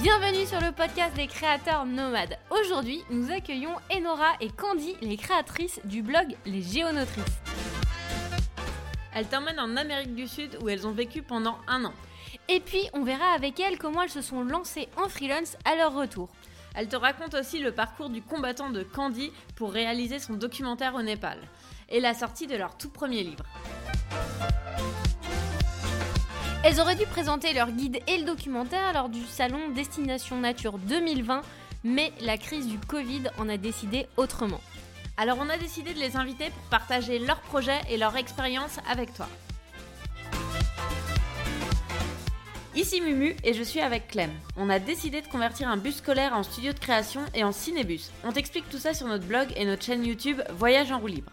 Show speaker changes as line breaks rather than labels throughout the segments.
Bienvenue sur le podcast des créateurs nomades. Aujourd'hui, nous accueillons Enora et Candy, les créatrices du blog Les Géonotrices.
Elles t'emmènent en Amérique du Sud où elles ont vécu pendant un an.
Et puis, on verra avec elles comment elles se sont lancées en freelance à leur retour.
Elles te racontent aussi le parcours du combattant de Candy pour réaliser son documentaire au Népal et la sortie de leur tout premier livre.
Elles auraient dû présenter leur guide et le documentaire lors du salon Destination Nature 2020, mais la crise du Covid en a décidé autrement.
Alors on a décidé de les inviter pour partager leurs projets et leur expérience avec toi. Ici Mumu et je suis avec Clem. On a décidé de convertir un bus scolaire en studio de création et en cinébus. On t'explique tout ça sur notre blog et notre chaîne YouTube Voyage en roue libre.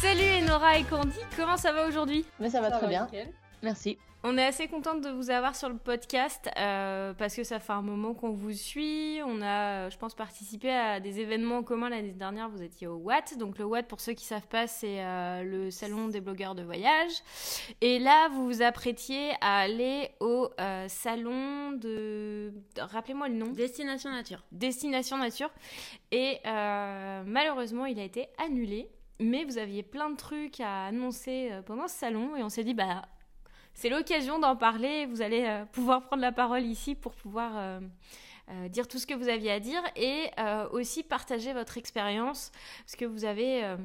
Salut Enora et Candy, comment ça va aujourd'hui?
Mais ça va très bien. Merci.
On est assez contente de vous avoir sur le podcast euh, parce que ça fait un moment qu'on vous suit. On a, je pense, participé à des événements en commun l'année dernière. Vous étiez au Watt. Donc le Watt, pour ceux qui savent pas, c'est euh, le salon des blogueurs de voyage. Et là, vous vous apprêtiez à aller au euh, salon de... Rappelez-moi le nom.
Destination Nature.
Destination Nature. Et malheureusement, il a été annulé mais vous aviez plein de trucs à annoncer euh, pendant ce salon et on s'est dit bah c'est l'occasion d'en parler. Vous allez euh, pouvoir prendre la parole ici pour pouvoir euh, dire tout ce que vous aviez à dire et aussi partager votre expérience parce que vous avez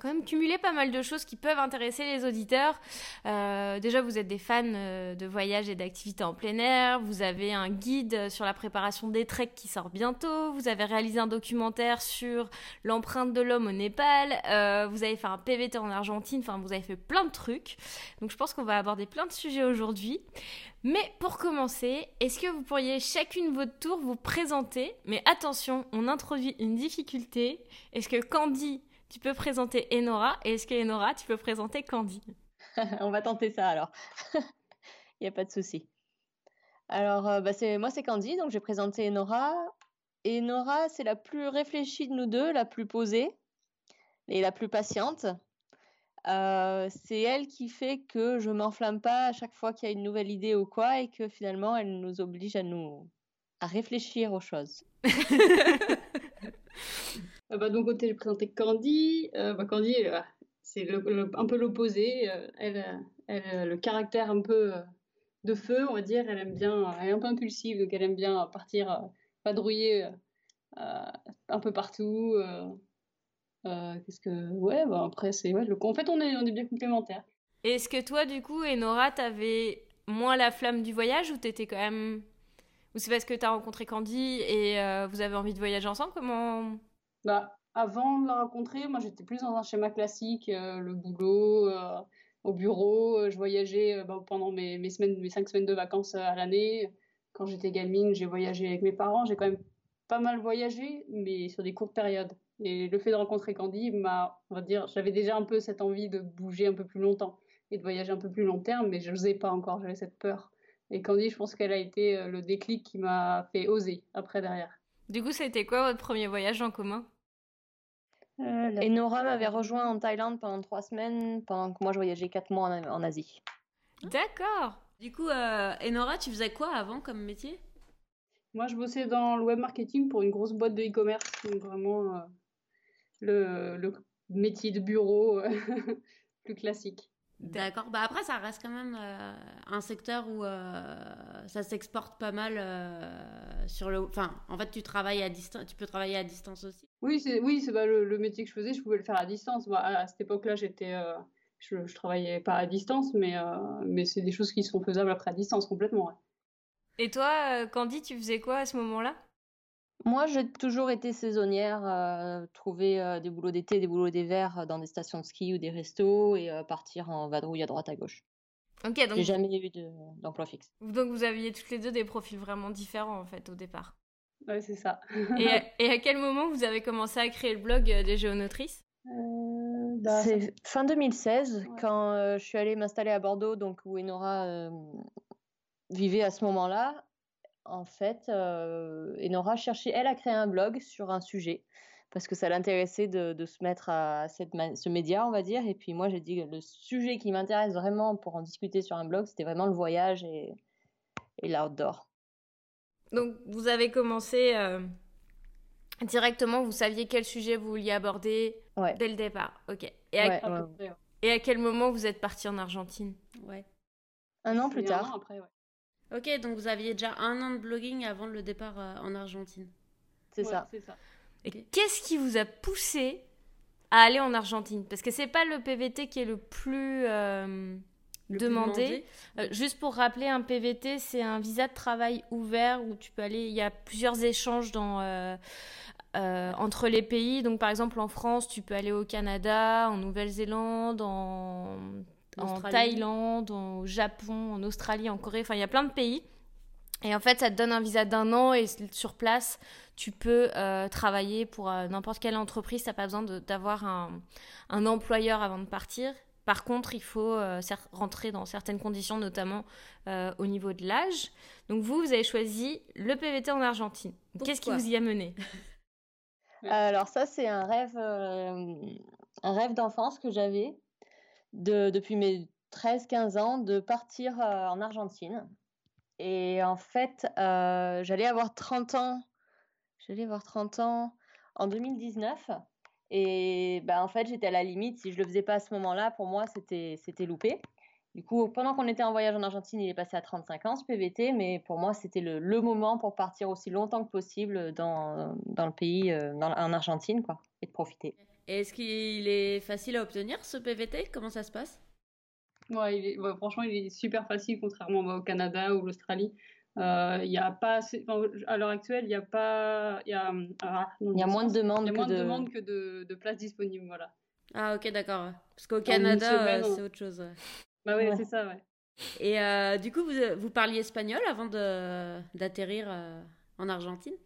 quand même pas mal de choses qui peuvent intéresser les auditeurs. Euh, déjà, vous êtes des fans euh, de voyages et d'activités en plein air. Vous avez un guide sur la préparation des treks qui sort bientôt. Vous avez réalisé un documentaire sur l'empreinte de l'homme au Népal. Euh, vous avez fait un PVT en Argentine. Enfin, vous avez fait plein de trucs. Donc, je pense qu'on va aborder plein de sujets aujourd'hui. Mais pour commencer, est-ce que vous pourriez chacune votre tour vous présenter? Mais attention, on introduit une difficulté. Est-ce que Candy tu peux présenter Enora et est-ce que Enora, tu peux présenter Candy
On va tenter ça alors. Il n'y a pas de souci. Alors, euh, bah, moi, c'est Candy, donc j'ai présenté Enora. Enora, c'est la plus réfléchie de nous deux, la plus posée et la plus patiente. Euh, c'est elle qui fait que je m'enflamme pas à chaque fois qu'il y a une nouvelle idée ou quoi et que finalement elle nous oblige à nous à réfléchir aux choses.
Euh, bah, donc, côté, j'ai présenté Candy. Euh, bah, Candy, euh, c'est un peu l'opposé. Elle, a le caractère un peu de feu, on va dire. Elle aime bien, elle est un peu impulsive, donc elle aime bien partir padrouiller un peu partout. Qu'est-ce que. Ouais, bah, après, c'est. Ouais, en fait, on est, on est bien complémentaires.
Est-ce que toi, du coup, Enora, t'avais moins la flamme du voyage ou t'étais quand même. Ou c'est parce que t'as rencontré Candy et vous avez envie de voyager ensemble? Comment
bah, avant de la rencontrer, moi j'étais plus dans un schéma classique, euh, le boulot, euh, au bureau, euh, je voyageais bah, pendant mes, cinq semaines de vacances à l'année. Quand j'étais gamine, j'ai voyagé avec mes parents, j'ai quand même pas mal voyagé, mais sur des courtes périodes. Et le fait de rencontrer Candy m'a, on va dire, j'avais déjà un peu cette envie de bouger un peu plus longtemps et de voyager un peu plus long terme, mais je n'osais pas encore, j'avais cette peur. Et Candy, je pense qu'elle a été le déclic qui m'a fait oser après derrière.
Du coup, c'était quoi votre premier voyage en commun?
Et Nora m'avait rejoint en Thaïlande pendant trois semaines, pendant que moi je voyageais quatre mois en, Asie.
D'accord.
Du coup, euh, Enora, tu faisais quoi avant comme métier?
Moi, je bossais dans le web marketing pour une grosse boîte de e-commerce, donc vraiment euh, le, le, métier de bureau plus classique.
D'accord. Bah après, ça reste quand même euh, un secteur où euh, ça s'exporte pas mal euh, sur le. Enfin, en fait, tu travailles à distance. Tu peux travailler à distance aussi.
Oui, c'est oui, c'est le, métier que je faisais. Je pouvais le faire à distance. à, cette époque-là, j'étais, je, je travaillais pas à distance, mais mais c'est des choses qui sont faisables après à distance complètement.
Et toi, Candy, tu faisais quoi à ce moment-là?
Moi, j'ai toujours été saisonnière, euh, trouver euh, des boulots d'été, des boulots d'hiver euh, dans des stations de ski ou des restos et partir en vadrouille à droite à gauche.
Ok, donc.
J'ai jamais eu d'emploi fixe.
Donc vous aviez toutes les deux des profils vraiment différents en fait au départ.
Ouais, c'est ça.
et, à, et, à, quel moment vous avez commencé à créer le blog des géonotrices?
Euh, bah, C'est fin 2016, ouais. quand euh, je suis allée m'installer à Bordeaux, donc où Enora euh, vivait à ce moment-là. En fait, euh, Enora cherchait, elle, à créer un blog sur un sujet parce que ça l'intéressait de, de, se mettre à cette, ce média, on va dire. Et puis moi, j'ai dit que le sujet qui m'intéresse vraiment pour en discuter sur un blog, c'était vraiment le voyage et, et l'outdoor.
Donc, vous avez commencé euh, directement, vous saviez quel sujet vous vouliez aborder
ouais.
dès le départ. Ok. Et à,
ouais, ouais.
et à quel moment vous êtes parti en Argentine?
Ouais.
Un an plus tard.
Un an après,
ok, donc vous aviez déjà un an de blogging avant le départ euh, en Argentine.
C'est ça.
ça.
Et okay. qu'est-ce qui vous a poussé à aller en Argentine? Parce que c'est pas le PVT qui est le plus euh,
Le
demandé.
plus demandé.
Euh, juste pour rappeler, un PVT, c'est un visa de travail ouvert où tu peux aller. Il y a plusieurs échanges dans, euh, euh, entre les pays. Donc, par exemple, en France, tu peux aller au Canada, en Nouvelle-Zélande, en, en Thaïlande, au Japon, en Australie, en Corée. Enfin, il y a plein de pays. Et en fait, ça te donne un visa d'un an et sur place, tu peux euh, travailler pour euh, n'importe quelle entreprise. Tu n'as pas besoin d'avoir un, un, employeur avant de partir. Par contre, il faut euh, rentrer dans certaines conditions, notamment au niveau de l'âge. Donc vous, vous avez choisi le PVT en Argentine. Qu'est-ce qui vous y a mené?
Alors ça, c'est un rêve, un rêve d'enfance que j'avais de, depuis mes 13-15 ans de partir euh, en Argentine. Et en fait, euh, j'allais avoir 30 ans. J'allais avoir 30 ans en 2019. Et bah, en fait, j'étais à la limite. Si je le faisais pas à ce moment-là, pour moi, c'était loupé. Du coup, pendant qu'on était en voyage en Argentine, il est passé à 35 ans ce PVT, mais pour moi, c'était le, le, moment pour partir aussi longtemps que possible dans, dans le pays, euh, dans, en Argentine, quoi, et de profiter.
Est-ce qu'il est facile à obtenir ce PVT Comment ça se passe?
Ouais, il est, ouais, franchement, il est super facile, contrairement bah, au Canada ou l'Australie. Euh, il y a pas assez, enfin, à l'heure actuelle, il n'y a pas, il y a, ah,
non, il y a moins de demandes,
y
que
de demandes que de, de places disponibles, voilà.
Ah ok, d'accord. Parce qu'au Canada, euh, c'est autre chose. Ouais.
Bah oui, ouais. c'est ça, ouais.
Et euh, du coup, vous, vous parliez espagnol avant d'atterrir euh, en Argentine?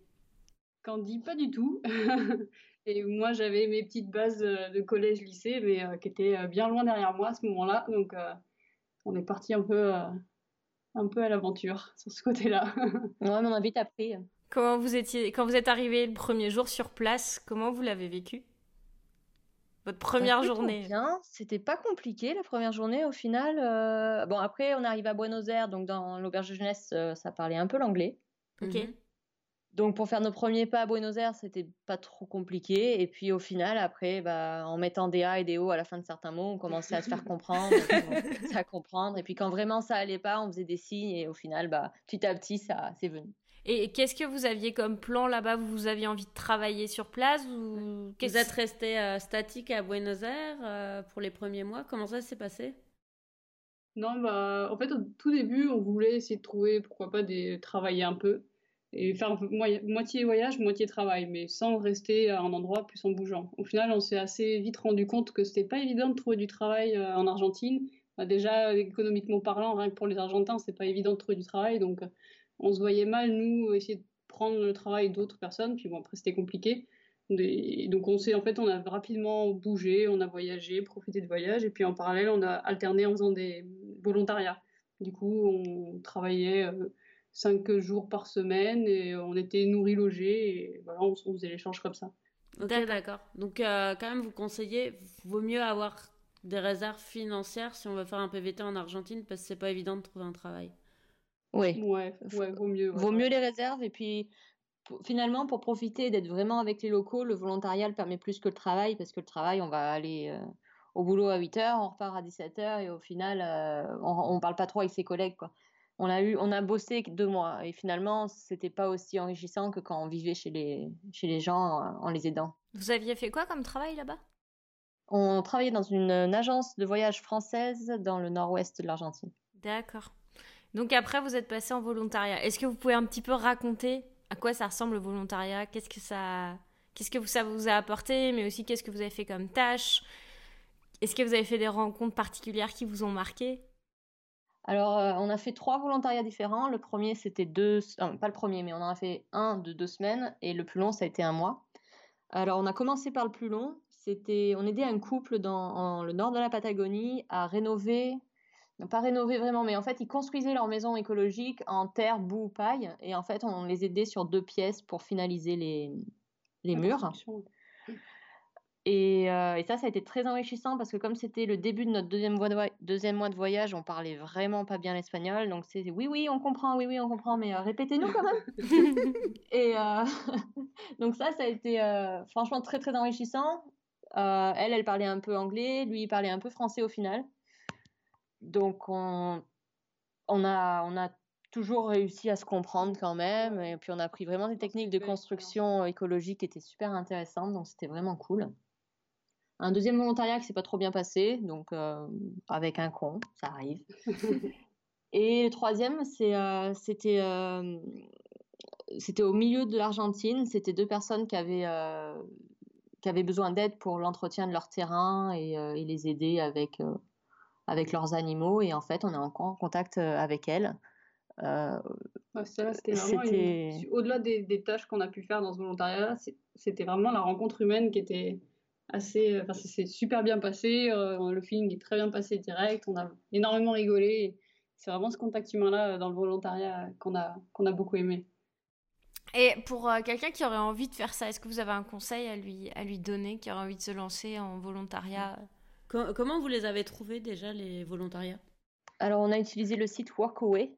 Candy, pas du tout. Et moi, j'avais mes petites bases de collège-lycée, mais euh, qui étaient bien loin derrière moi à ce moment-là. Donc, euh, on est parti un peu, euh, un peu à l'aventure sur ce côté-là.
ouais, mais on a vite appris.
Comment vous étiez, quand vous êtes arrivé le premier jour sur place, comment vous l'avez vécu? Votre première journée
bien. C'était pas compliqué la première journée au final. Euh... Bon après on arrive à Buenos Aires donc dans l'auberge de jeunesse euh, ça parlait un peu l'anglais.
Ok.
Mm -hmm. Donc pour faire nos premiers pas à Buenos Aires c'était pas trop compliqué. Et puis au final après bah, en mettant des A et des O à la fin de certains mots on commençait à se faire comprendre, à comprendre. Et puis quand vraiment ça allait pas on faisait des signes et au final bah petit à petit ça c'est venu.
Et qu'est-ce que vous aviez comme plan là-bas? Vous aviez envie de travailler sur place ou
Vous êtes resté euh, statique à Buenos Aires euh, pour les premiers mois? Comment ça s'est passé?
Non, bah, en fait, au tout début, on voulait essayer de trouver, pourquoi pas, des... travailler un peu et faire moitié voyage, moitié travail, mais sans rester à un endroit plus en bougeant. Au final, on s'est assez vite rendu compte que c'était pas évident de trouver du travail euh, en Argentine. Bah, déjà, économiquement parlant, rien que pour les Argentins, c'est pas évident de trouver du travail, donc on se voyait mal, nous, essayer de prendre le travail d'autres personnes, puis bon, après c'était compliqué. Donc on s'est, en fait, on a rapidement bougé, on a voyagé, profité de voyage, et puis en parallèle, on a alterné en faisant des volontariats. Du coup, on travaillait euh, cinq jours par semaine, et on était nourris, logés, et voilà, on, on faisait l'échange comme ça.
Ok, d'accord. Donc euh, quand même, vous conseillez, vaut mieux avoir des réserves financières si on veut faire un PVT en Argentine, parce que c'est pas évident de trouver un travail.
Oui.
Ouais, ouais, vaut mieux.
Ouais, vaut mieux les réserves et puis finalement pour profiter d'être vraiment avec les locaux, le volontariat le permet plus que le travail parce que le travail on va aller euh, au boulot à 8 heures, on repart à 17 heures et au final euh, on, on parle pas trop avec ses collègues quoi. On a eu, on a bossé deux mois et finalement c'était pas aussi enrichissant que quand on vivait chez les chez les gens en, en les aidant.
Vous aviez fait quoi comme travail là-bas?
On travaillait dans une, une agence de voyage française dans le nord-ouest de l'Argentine.
D'accord. Donc après, vous êtes passé en volontariat. Est-ce que vous pouvez un petit peu raconter à quoi ça ressemble le volontariat? Qu'est-ce que ça, qu'est-ce que ça vous a apporté Mais aussi, qu'est-ce que vous avez fait comme tâche? Est-ce que vous avez fait des rencontres particulières qui vous ont marqué?
Alors, euh, on a fait trois volontariats différents. Le premier, c'était deux, euh, pas le premier, mais on en a fait un de deux semaines et le plus long, ça a été un mois. Alors, on a commencé par le plus long. C'était, on aidait un couple dans le nord de la Patagonie à rénover, pas rénover vraiment, mais en fait, ils construisaient leur maison écologique en terre, boue, paille, et en fait, on les aidait sur deux pièces pour finaliser les, les murs. Euh, et, ça, ça a été très enrichissant parce que comme c'était le début de notre deuxième, deuxième mois de voyage, on parlait vraiment pas bien l'espagnol. Donc c'est oui, oui, on comprend, oui, oui, on comprend, mais euh, répétez-nous quand même. et euh, donc ça, ça a été franchement très, très enrichissant. elle, elle parlait un peu anglais, lui, il parlait un peu français au final. Donc on, on, a, on a toujours réussi à se comprendre quand même. Et puis on a appris vraiment des techniques de construction écologique qui étaient super intéressantes. Donc c'était vraiment cool. Un deuxième volontariat qui s'est pas trop bien passé, donc euh, avec un con, ça arrive. Et le troisième, euh, c'était, euh, c'était au milieu de l'Argentine. C'était deux personnes qui avaient, qui avaient besoin d'aide pour l'entretien de leur terrain et, et les aider avec, avec leurs animaux. Et en fait, on est encore en contact avec elles.
c'était Au-delà des, des, tâches qu'on a pu faire dans ce volontariat, c'était vraiment la rencontre humaine qui était assez. Enfin, c'est super bien passé. Euh, le feeling est très bien passé direct. On a énormément rigolé. C'est vraiment ce contact humain-là euh, dans le volontariat qu'on a, qu'on a beaucoup aimé.
Et pour euh, quelqu'un qui aurait envie de faire ça, est-ce que vous avez un conseil à lui, à lui donner, qui aurait envie de se lancer en volontariat?
Comment vous les avez trouvés déjà, les volontariats?
Alors, on a utilisé le site Workaway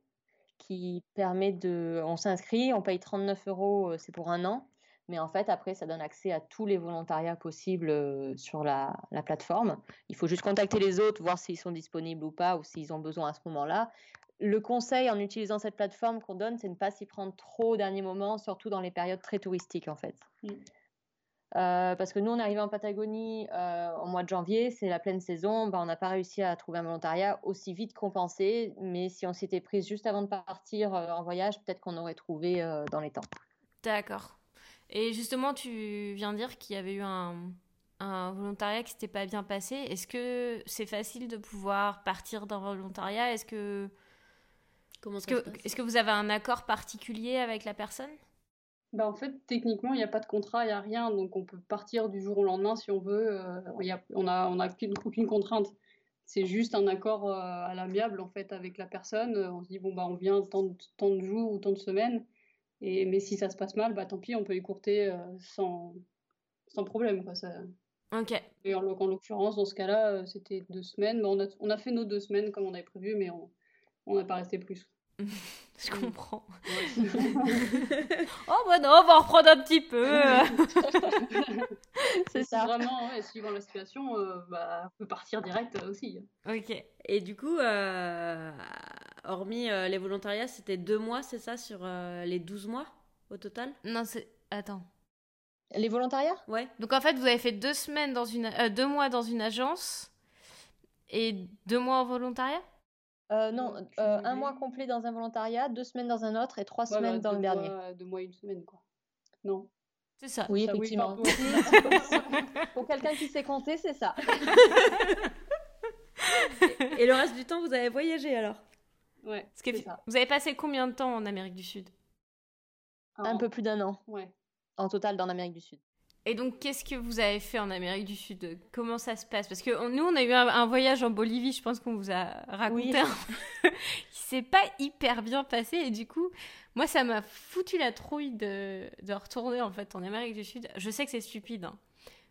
qui permet de. On s'inscrit, on paye 39 euros, c'est pour un an. Mais en fait, après, ça donne accès à tous les volontariats possibles euh, sur la, plateforme. Il faut juste contacter les autres, voir s'ils sont disponibles ou pas, ou s'ils ont besoin à ce moment-là. Le conseil en utilisant cette plateforme qu'on donne, c'est de ne pas s'y prendre trop au dernier moment, surtout dans les périodes très touristiques, en fait. Mm. Euh, parce que nous, on est arrivé en Patagonie euh, au mois de janvier, c'est la pleine saison. Ben, on n'a pas réussi à trouver un volontariat aussi vite compensé, mais si on s'était prise juste avant de partir en voyage, peut-être qu'on aurait trouvé dans les temps.
D'accord. Et justement, tu viens dire qu'il y avait eu un, un volontariat qui s'était pas bien passé. Est-ce que c'est facile de pouvoir partir d'un volontariat? Est-ce que Comment est-ce que, est que vous avez un accord particulier avec la personne?
Bah en fait, techniquement, il n'y a pas de contrat, il n'y a rien, donc on peut partir du jour au lendemain si on veut. Euh, y a, on n'a on a aucune, contrainte. C'est juste un accord euh, à l'amiable en fait avec la personne. On se dit bon bah on vient tant, tant de jours ou tant de semaines et, mais si ça se passe mal, bah tant pis, on peut écourter euh, sans, sans problème. Quoi, ça...
Ok.
Et en, l'occurrence, dans ce cas-là, euh, c'était deux semaines. on, a, on a fait nos deux semaines comme on avait prévu, mais on n'a pas resté plus.
Je comprends. oh bah non, on va en reprendre un petit peu.
c'est ça. Vraiment, ouais, suivant la situation, euh, bah, on peut partir direct aussi.
Ok.
Et du coup, euh, hormis euh, les volontariats, c'était deux mois, c'est ça, sur les 12 mois au total?
Non, c'est. Attends.
Les volontariats?
Ouais. Donc en fait, vous avez fait deux semaines dans une, deux mois dans une agence et deux mois en volontariat?
Euh, non, euh, un mois complet dans un volontariat, deux semaines dans un autre et trois semaines dans le dernier.
deux mois, une semaine, quoi. Non.
C'est ça.
Oui, effectivement. pour quelqu'un qui sait compter, c'est ça.
et le reste du temps, vous avez voyagé alors?
Ouais.
ça. Vous avez passé combien de temps en Amérique du Sud?
Un peu plus d'un an.
Ouais.
En total dans l'Amérique du Sud.
Et donc, qu'est-ce que vous avez fait en Amérique du Sud? Comment ça se passe? Parce que nous, on a eu un, voyage en Bolivie, je pense qu'on vous a raconté, oui. qui s'est pas hyper bien passé. Et du coup, moi, ça m'a foutu la trouille de, de, retourner en fait en Amérique du Sud. Je sais que c'est stupide, hein.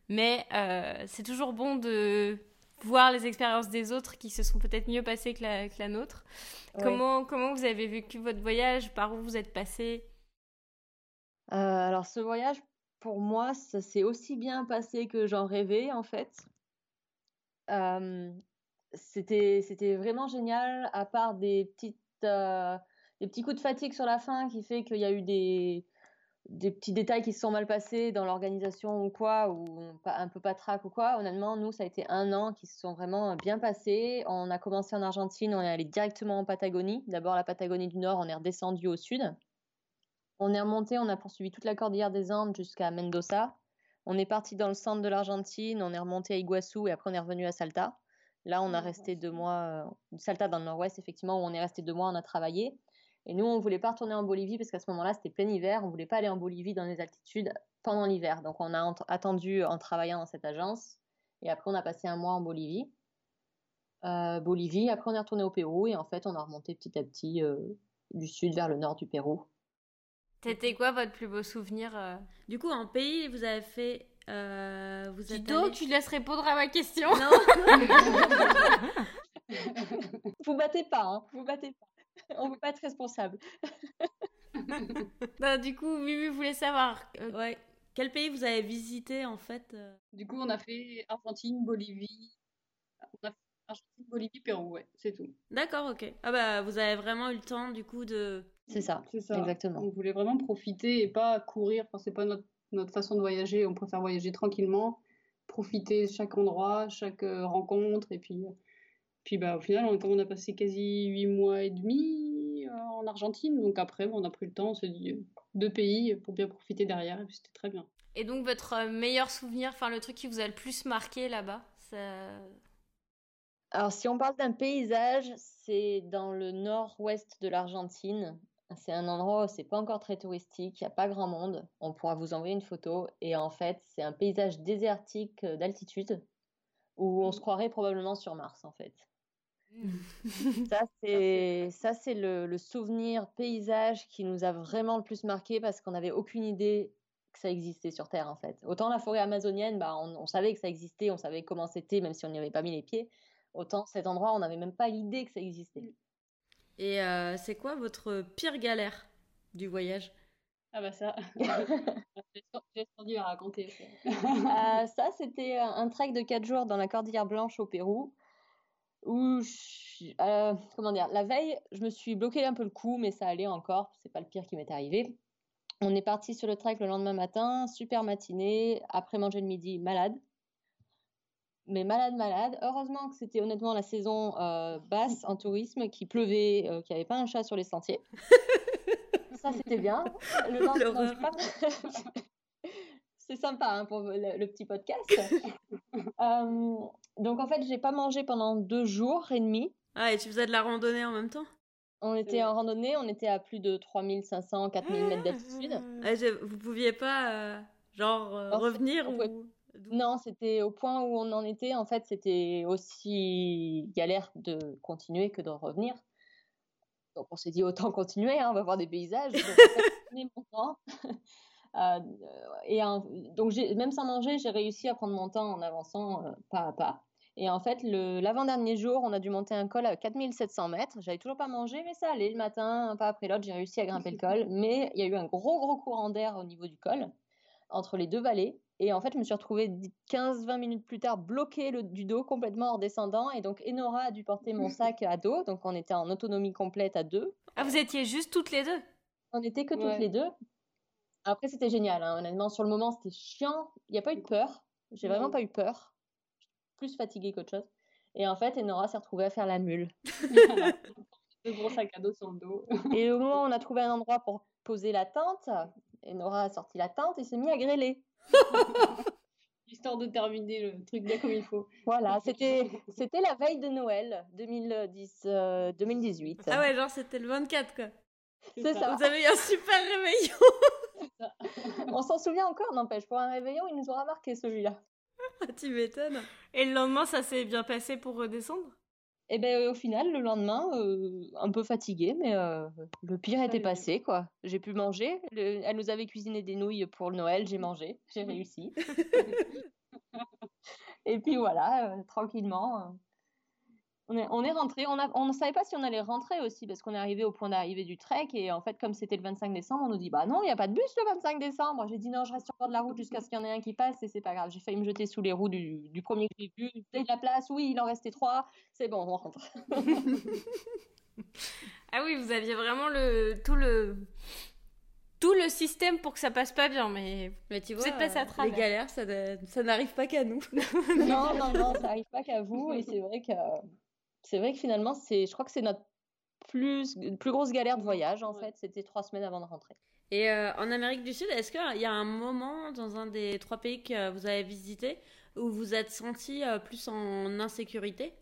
mais euh, c'est toujours bon de voir les expériences des autres qui se sont peut-être mieux passées que la, que la nôtre. Comment, comment vous avez vécu votre voyage? Par où vous êtes passé?
Euh, alors ce voyage, pour moi, ça s'est aussi bien passé que j'en rêvais, en fait. c'était, c'était vraiment génial, à part des, petites, des petits coups de fatigue sur la fin qui fait qu'il y a eu des, des petits détails qui se sont mal passés dans l'organisation ou quoi, ou un peu patraque ou quoi. Honnêtement, nous, ça a été un an qui se sont vraiment bien passés. On a commencé en Argentine, on est allé directement en Patagonie. D'abord la Patagonie du Nord, on est redescendu au sud. On est remonté, on a poursuivi toute la cordillère des Andes jusqu'à Mendoza. On est parti dans le centre de l'Argentine, on est remonté à Iguazu et après on est revenu à Salta. Là, on a
Ouais,
resté deux mois, euh, Salta dans le nord-ouest, effectivement, où on est resté deux mois, on a travaillé. Et nous, on voulait pas retourner en Bolivie parce qu'à ce moment-là, c'était plein hiver. On voulait pas aller en Bolivie dans les altitudes pendant l'hiver. Donc, on a ent- attendu en travaillant dans cette agence. Et après, on a passé un mois en Bolivie. Euh, Bolivie. Après, on est retourné au Pérou. Et en fait, on a remonté petit à petit euh, du sud vers le nord du Pérou.
C'était quoi votre plus beau souvenir euh
Du coup, en pays, vous avez fait. euh, vous êtes
Dido,
allé-
tu laisses répondre à ma question.
Non
Vous battez pas, hein. Vous battez pas. On veut pas être responsable.
Non, du coup, Mumu voulait savoir. euh,
Ouais. Quel pays vous avez visité en fait euh?
Du coup, on a fait Argentine, Bolivie. On a fait Argentine, Bolivie, Pérou, ouais, c'est tout.
D'accord, ok. Ah bah, vous avez vraiment eu le temps du coup de.
C'est ça.
C'est ça.
Exactement.
On voulait vraiment profiter et pas courir. Enfin, c'est pas notre, notre façon de voyager. On préfère voyager tranquillement, profiter de chaque endroit, chaque euh, rencontre. Et puis, euh, puis bah, au final, on, comme on a passé quasi huit mois et demi euh, en Argentine, donc après, bon, on a pris le temps, on s'est dit euh, deux pays pour bien profiter derrière. Et puis c'était très bien.
Et donc, votre euh, meilleur souvenir, enfin, le truc qui vous a le plus marqué là-bas ça...
Alors, si on parle d'un paysage, c'est dans le nord-ouest de l'Argentine. C'est un endroit où c'est pas encore très touristique, il n'y a pas grand monde. On pourra vous envoyer une photo. Et en fait, c'est un paysage désertique d'altitude où on se croirait probablement sur Mars, en fait. Ça, c'est ça, c'est le, le souvenir paysage qui nous a vraiment le plus marqué parce qu'on n'avait aucune idée que ça existait sur Terre, en fait. Autant la forêt amazonienne, bah, on, on savait que ça existait, on savait comment c'était, même si on n'y avait pas mis les pieds. Autant cet endroit, on n'avait même pas l'idée que ça existait.
Et euh, c'est quoi votre pire galère du voyage?
Ah bah ça, j'ai entendu à raconter. ça.
Euh, ça, c'était un un trek de 4 jours dans la Cordillère Blanche au Pérou. Où, je- euh, comment dire, la veille, je me suis bloqué un peu le cou, mais ça allait encore. C'est pas le pire qui m'est arrivé. On est parti sur le trek le lendemain matin, super matinée, après manger le midi, malade. Mais malade, malade. Heureusement que c'était honnêtement la saison euh, basse en tourisme, qu'il pleuvait, euh, qu'il n'y avait pas un chat sur les sentiers. Ça, c'était bien. Le lendemain, C'est sympa hein, pour le, le petit podcast. Euh, donc en fait, j'ai pas mangé pendant deux jours et demi.
Ah, et tu faisais de la randonnée en même temps?
On était en randonnée, on était à plus de 3500, 4000 mètres d'altitude.
Ah, je- Vous pouviez pas, euh, genre, euh, revenir
pouvait-. Non, c'était au point où on en était. En fait, c'était aussi galère de continuer que de revenir. Donc, on s'est dit autant continuer, hein, on va voir des paysages. Donc, en fait, mon temps. Euh, et donc, même sans manger, j'ai réussi à prendre mon temps en avançant euh, pas à pas. Et en fait, l'avant-dernier jour, on a dû monter un col à 4700 mètres. J'avais toujours pas mangé, mais ça allait. Le matin, un pas après l'autre, j'ai réussi à grimper le col. Mais il y a eu un gros, gros courant d'air au niveau du col, entre les deux vallées. Et en fait, je me suis retrouvée 15-20 minutes plus tard bloquée le- du dos complètement en descendant. Et donc, Enora a dû porter mon sac à dos. Donc, on était en autonomie complète à deux.
Ah, vous étiez juste toutes les deux?
On n'était que toutes
Ouais.
les deux. Après, c'était génial. hein. Honnêtement, sur le moment, c'était chiant. Il n'y a pas eu de peur. J'ai vraiment pas eu peur. Plus fatiguée qu'autre chose. Et en fait, Enora s'est retrouvée à faire la mule.
Deux gros sacs à dos sur le dos.
Et au moment où on a trouvé un endroit pour poser la tente, Enora a sorti la tente et s'est mis à grêler.
Histoire de terminer le truc bien comme il faut.
Voilà, c'était c'était la veille de Noël 2010, euh, 2018.
Ah ouais, genre, c'était le 24, quoi.
C'est ça.
Vous avez eu un super réveillon
On s'en souvient encore, n'empêche. Pour un réveillon, il nous aura marqué celui-là.
Ah, Tu m'étonnes.
Et le lendemain, ça s'est bien passé pour redescendre
Et ben au final, le lendemain, euh, un peu fatigué, mais euh, le pire était passé, quoi. J'ai pu manger. Le- Elle nous avait cuisiné des nouilles pour le Noël, j'ai mangé, j'ai réussi. Et puis voilà, euh, tranquillement. On est, on est rentré. On, a- on ne savait pas si on allait rentrer aussi, parce qu'on est arrivé au point d'arrivée du trek. Et en fait, comme c'était le 25 décembre, on nous dit Bah non, il n'y a pas de bus le 25 décembre. J'ai dit Non, je reste sur le bord de la route jusqu'à ce qu'il y en ait un qui passe, et c'est pas grave. J'ai failli me jeter sous les roues du, du premier que j'ai vu. Avez de la place Oui, il en restait trois. C'est bon, on rentre.
Ah oui, vous aviez vraiment le tout le tout le système pour que ça passe pas bien, mais
Mais tu
Vous
vois,
êtes passé à travers.
les galères, ça, ça n'arrive pas qu'à nous.
non, non, non, ça arrive pas qu'à vous. Et c'est vrai que c'est vrai que finalement, c'est, je crois que c'est notre plus, plus grosse galère de voyage. En
Ouais.
fait, c'était trois semaines avant de rentrer.
Et euh, en Amérique du Sud, est-ce qu'il y a un moment dans un des trois pays que vous avez visité où vous êtes senti euh, plus en insécurité?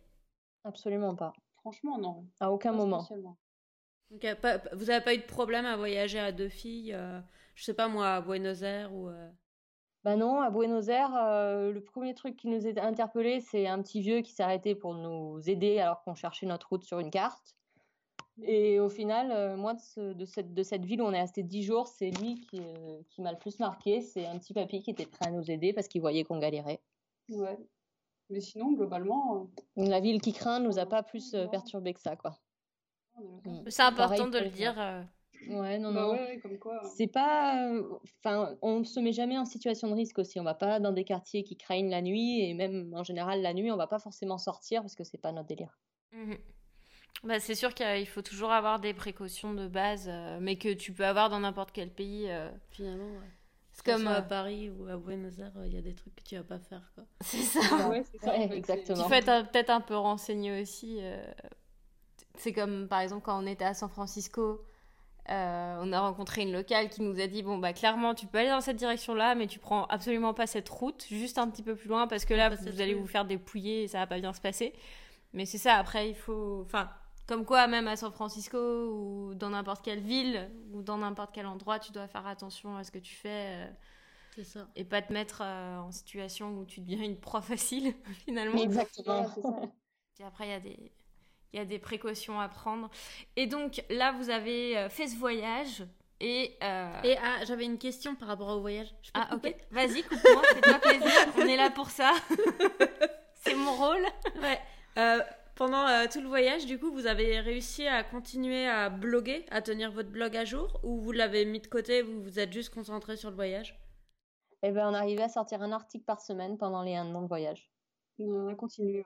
Absolument pas.
Franchement, non.
À aucun
Pas
moment.
Donc, pas- vous n'avez pas eu de problème à voyager à deux filles, euh, je sais pas moi, à Buenos Aires ou. euh,
Bah non, à Buenos Aires, euh, le premier truc qui nous a interpellés, c'est un petit vieux qui s'est arrêté pour nous aider alors qu'on cherchait notre route sur une carte. Et au final, euh, moi, de, ce- de cette, de cette ville où on est resté 10 jours, c'est lui qui, euh, qui m'a le plus marqué. C'est un petit papy qui était prêt à nous aider parce qu'il voyait qu'on galérait.
Ouais. Mais sinon, globalement,
La ville qui craint nous a pas plus euh, perturbé que ça, quoi.
est.
C'est important
Pareil
de le dire. Euh,
Ouais, non,
Bah
non.
ouais, comme quoi. hein.
C'est pas. euh, Enfin, on se met jamais en situation de risque aussi. On va pas dans des quartiers qui craignent la nuit et même en général, la nuit, on va pas forcément sortir parce que c'est pas notre délire.
Mhm. Bah, c'est sûr qu'il faut toujours avoir des précautions de base, euh, mais que tu peux avoir dans n'importe quel pays. euh,
Finalement, ouais.
c'est
Comme à
euh,
Paris ou à Buenos Aires, il y a des trucs que tu vas pas faire, quoi.
c'est ça.
Ouais, c'est ça.
Ouais,
en fait,
exactement.
Il faut peut-être un peu renseigné aussi. euh, C'est comme par exemple quand on était à San Francisco, euh, on a rencontré une locale qui nous a dit bon bah clairement tu peux aller dans cette direction-là, mais tu prends absolument pas cette route, juste un petit peu plus loin parce que là vous allez vous faire dépouiller et ça va pas bien se passer. Mais c'est ça. Après il faut, enfin comme quoi même à San Francisco ou dans n'importe quelle ville ou dans n'importe quel endroit, tu dois faire attention à ce que tu fais. euh,
C'est ça.
et pas te mettre euh, en situation où tu deviens une proie facile finalement.
Exactement.
Ouais, c'est ça.
Puis après, il y, a des... il y a des précautions à prendre. Et donc, là, vous avez euh, fait ce voyage. Et. euh,
Et ah, j'avais une question par rapport au voyage. Je peux
Ah, ok. Vas-y, coupe-moi, fais-toi plaisir. On est là pour ça. C'est mon rôle.
Ouais. Euh, pendant euh, tout le voyage, du coup, vous avez réussi à continuer à bloguer, à tenir votre blog à jour, ou vous l'avez mis de côté, vous vous êtes juste concentré sur le voyage?
Et ben, on arrivait à sortir un article par semaine pendant les un an de voyage.
On a continué.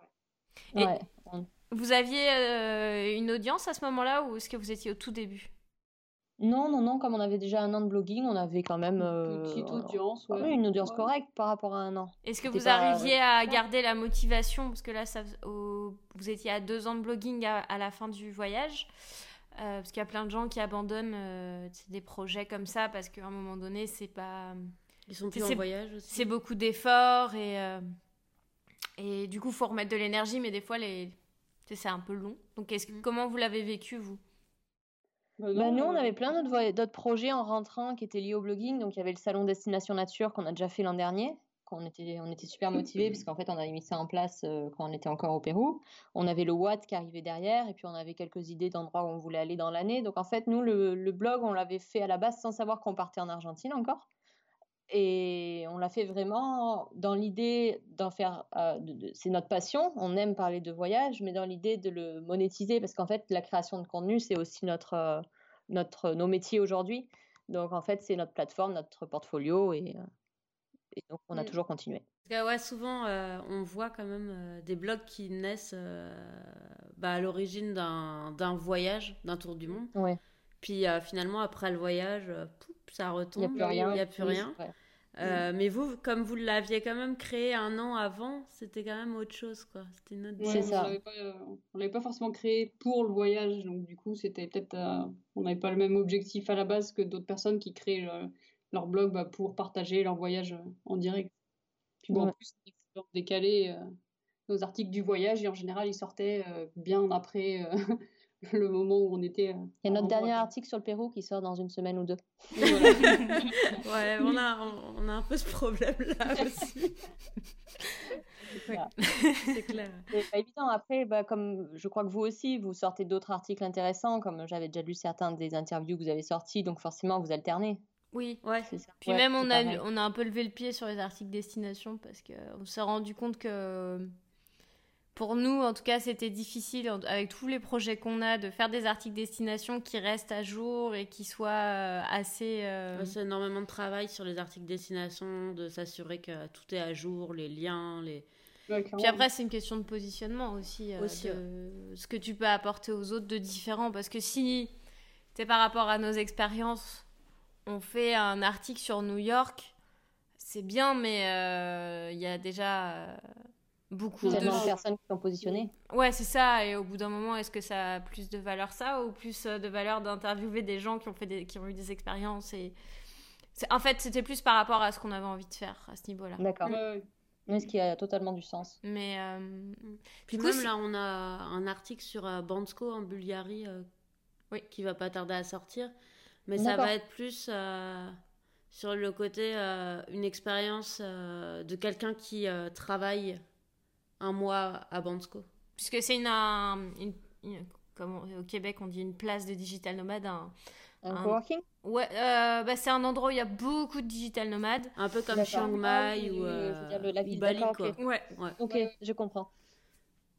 ouais.
Et-
Ouais. on-
Vous aviez euh, une audience à ce moment-là ou est-ce que vous étiez au tout début?
Non, non, non, comme on avait déjà un an de blogging, on avait quand même euh,
Petite audience, ouais.
oui, une audience
Ouais.
correcte par rapport à un an.
Est-ce que vous
pas-
arriviez à garder la motivation? Parce que là, ça, au- vous étiez à deux ans de blogging à, à la fin du voyage. Euh, parce qu'il y a plein de gens qui abandonnent euh, des projets comme ça parce qu'à un moment donné, c'est pas.
Ils sont
C'est-
plus en voyage aussi.
C'est beaucoup d'efforts et, euh, et du coup, faut remettre de l'énergie, mais des fois, les... c'est un peu long. Donc, est-ce que-
Mm.
comment vous l'avez vécu, vous?
Bah
Bah, nous, on
euh,
avait plein d'autres projets en rentrant qui étaient liés au blogging. Donc, il y avait le salon Destination Nature qu'on a déjà fait l'an dernier. qu'on était, on était super motivés parce qu'en fait, on avait mis ça en place euh, quand on était encore au Pérou. On avait le Watt qui arrivait derrière et puis on avait quelques idées d'endroits où on voulait aller dans l'année. Donc, en fait, nous, le, le blog, on l'avait fait à la base sans savoir qu'on partait en Argentine encore. Et on l'a fait vraiment dans l'idée d'en faire. euh, de- de- c'est notre passion, on aime parler de voyage, mais dans l'idée de le monétiser parce qu'en fait, la création de contenu, c'est aussi notre, euh, notre, nos métiers aujourd'hui. Donc, en fait, c'est notre plateforme, notre portfolio et, euh, et donc, on a
Mm.
toujours continué.
Parce que, ouais, souvent, euh, on voit quand même des blogs qui naissent bah, à l'origine d'un voyage, d'un tour du monde.
Ouais.
Puis finalement, après le voyage, poup, ça retombe. Il n'y a plus rien. Euh, mais vous, comme vous l'aviez quand même créé un an avant, c'était quand même autre chose, quoi. C'était une autre
Ouais, on
ça.
l'avait pas, euh, on l'avait pas forcément créé pour le voyage, donc du coup, c'était peut-être, euh, on n'avait pas le même objectif à la base que d'autres personnes qui créent le- leur blog bah, pour partager leur voyage en direct. Puis bon, en plus, c'est décalé euh, nos articles du voyage et en général, ils sortaient euh, bien après euh, le moment où on était. euh,
Il y a notre dernier article sur le Pérou qui sort dans une semaine ou deux.
Ouais, on a, on, on a un peu ce problème-là aussi.
Voilà.
C'est clair.
C'est pas évident. Après, bah, comme je crois que vous aussi, vous sortez d'autres articles intéressants, comme j'avais déjà lu certains des interviews que vous avez sortis, donc forcément, vous alternez.
Oui.
Ouais.
C'est ça.
Puis
Ouais,
même, on a,
pareil.
on a un peu levé le pied sur les articles destination parce qu'on s'est rendu compte que pour nous, en tout cas, c'était difficile avec tous les projets qu'on a de faire des articles destination qui restent à jour et qui soient euh, assez. euh,
C'est énormément de travail sur les articles destination, de s'assurer que tout est à jour, les liens, les.
Ouais,
Puis après, c'est une question de positionnement aussi, euh, ce que tu peux apporter aux autres de différent. Parce que si, c'est par rapport à nos expériences, on fait un article sur New York, c'est bien, mais euh, il y a déjà euh, beaucoup de...
personnes qui sont positionnées.
Ouais, c'est ça. Et au bout d'un moment, est-ce que ça a plus de valeur ça ou plus euh, de valeur d'interviewer des gens qui ont, fait des... qui ont eu des expériences et... c'est- En fait, c'était plus par rapport à ce qu'on avait envie de faire à ce niveau-là.
D'accord. Mais ce qui a totalement du sens.
Mais euh,
Puis
du coup,
même
si-
là, on a un article sur euh, Bansko en Bulgarie euh,
Oui.
qui va pas tarder à sortir. Mais ça va être plus euh, sur le côté euh, une expérience euh, de quelqu'un qui euh, travaille un mois à Bansko.
puisque c'est une, un- une- une- comme on- au Québec on dit une place de digital nomade, un,
Un
Un-
coworking?
Ouais, euh, bah, c'est un endroit où il y a beaucoup de digital nomades.
Un peu comme. Chiang
Ah
Mai
oui,
ou euh,
dire, le- la
ou
ville,
Bali,
d'accord,
quoi.
Ouais,
Ouais.
Ok,
Ouais.
je comprends.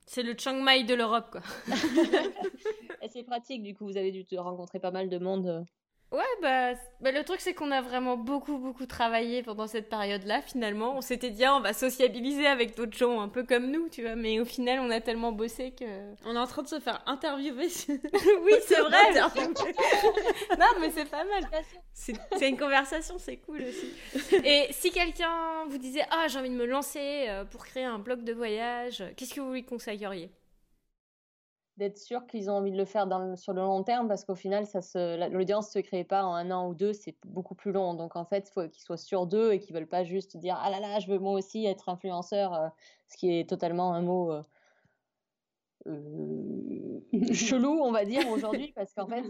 c'est le Chiang Mai de l'Europe quoi.
Et c'est pratique, du coup, vous avez dû te rencontrer pas mal de monde.
Ouais, bah, bah, le truc c'est qu'on a vraiment beaucoup beaucoup travaillé pendant cette période-là finalement. On s'était dit ah, on va sociabiliser avec d'autres gens un peu comme nous, tu vois, mais au final on a tellement bossé que
On est en train de se faire interviewer.
Oui, c'est vrai. Non, mais c'est pas mal. C'est c'est une conversation, c'est cool aussi. Et si quelqu'un vous disait Ah, j'ai envie de me lancer euh, pour créer un blog de voyage, qu'est-ce que vous lui conseilleriez?
D'être sûr qu'ils ont envie de le faire dans le- sur le long terme, parce qu'au final, ça se, la- l'audience se crée pas en un an ou deux, c'est beaucoup plus long. Donc en fait, il faut qu'ils soient sûrs d'eux et qu'ils veulent pas juste dire Ah là là, je veux moi aussi être influenceur, euh, ce qui est totalement un mot euh, euh, chelou, on va dire, aujourd'hui, parce qu'en fait,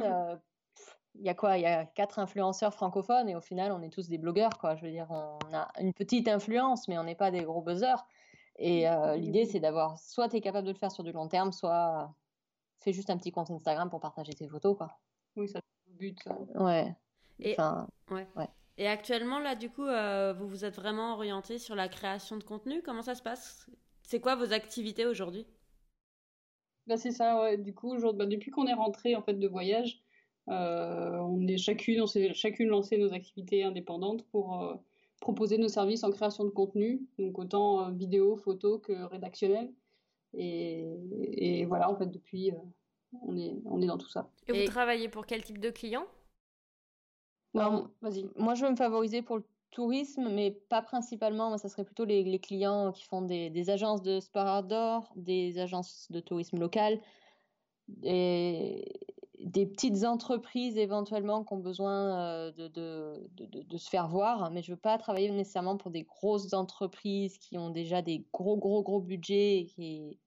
il y a quoi? Il y a quatre influenceurs francophones et au final, on est tous des blogueurs, quoi. Je veux dire, on a une petite influence, mais on n'est pas des gros buzzers. Et l'idée, c'est d'avoir soit tu es capable de le faire sur du long terme, soit fais juste un petit compte Instagram pour partager tes photos, quoi.
Oui, ça c'est le but. ça.
Ouais.
Et-
Enfin,
Et actuellement, là, du coup, euh, vous vous êtes vraiment orienté sur la création de contenu? Comment ça se passe? C'est quoi vos activités aujourd'hui?
Bah, c'est ça, ouais. Du coup, aujourd'hui- bah, depuis qu'on est rentré en fait de voyage, euh, on est chacune, on s'est chacune lancé nos activités indépendantes pour euh, proposer nos services en création de contenu, donc autant euh, vidéo, photo que rédactionnel. Et, et voilà, en fait, depuis, euh, on est, on est dans tout ça.
Et,
Et-
vous travaillez pour quel type de client?
Non, vas-y.
moi, je veux me favoriser pour le tourisme, mais pas principalement. Moi, ça serait plutôt les, les clients qui font des, des agences de sport outdoor, des agences de tourisme local, des, des petites entreprises éventuellement qui ont besoin euh, de, de, de, de- de se faire voir. Mais je veux pas travailler nécessairement pour des grosses entreprises qui ont déjà des gros, gros, gros budgets. Et qui...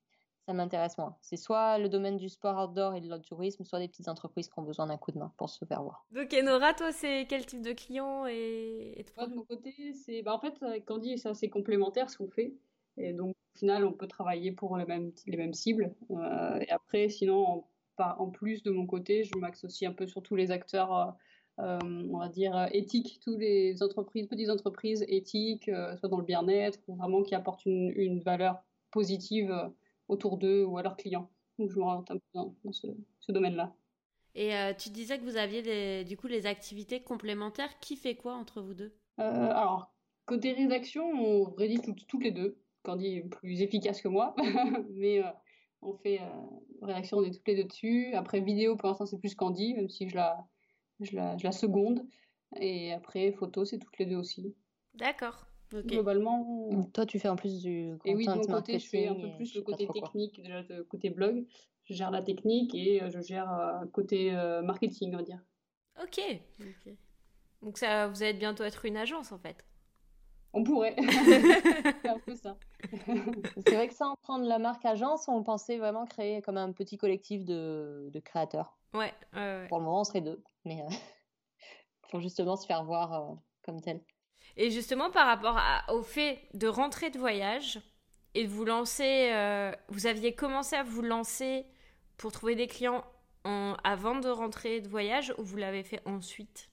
Ça m'intéresse moins. C'est soit le domaine du sport outdoor et de le tourisme, soit des petites entreprises qui ont besoin d'un coup de main pour se faire voir.
Donc, Enora, toi, c'est quel type de client et, et de
Moi, de mon côté, c'est bah, en fait avec Candy, c'est assez complémentaire ce qu'on fait. Et donc, au final, on peut travailler pour les mêmes, les mêmes cibles. Euh, et après, sinon, en, plus de mon côté, je m'axe aussi un peu sur tous les acteurs, euh, euh, on va dire, éthiques, toutes les entreprises, petites entreprises éthiques, euh, soit dans le bien-être, ou vraiment qui apportent une, une valeur positive euh, autour d'eux ou à leurs clients. Donc, je m'oriente un peu dans, dans ce, ce domaine-là.
Et euh, tu disais que vous aviez des- du coup les activités complémentaires. Qui fait quoi entre vous deux?
Euh, alors, côté rédaction, on rédige toutes, toutes les deux. Candy est plus efficace que moi, mais euh, on fait rédaction, on est toutes les deux dessus. Après, vidéo, pour l'instant, c'est plus Candy, même si je la, je la, je la seconde. Et après, photo, c'est toutes les deux aussi.
D'accord.
Globalement,
Toi, tu fais en plus du
et oui, de
content
mon côté, je fais un peu plus le côté technique, déjà le côté blog. Je gère la technique et euh, je gère euh, côté euh, marketing, on va dire.
Ok. Donc, ça, vous allez bientôt être une agence en fait.
On pourrait. c'est un peu ça.
C'est vrai que sans prendre la marque agence, on pensait vraiment créer comme un petit collectif de, de créateurs.
Ouais, ouais, ouais.
Pour le moment, on serait deux, mais euh, pour justement se faire voir euh, comme tel.
Et justement, par rapport au fait de rentrer de voyage et de vous lancer, euh, vous aviez commencé à vous lancer pour trouver des clients en- avant de rentrer de voyage ou vous l'avez fait ensuite?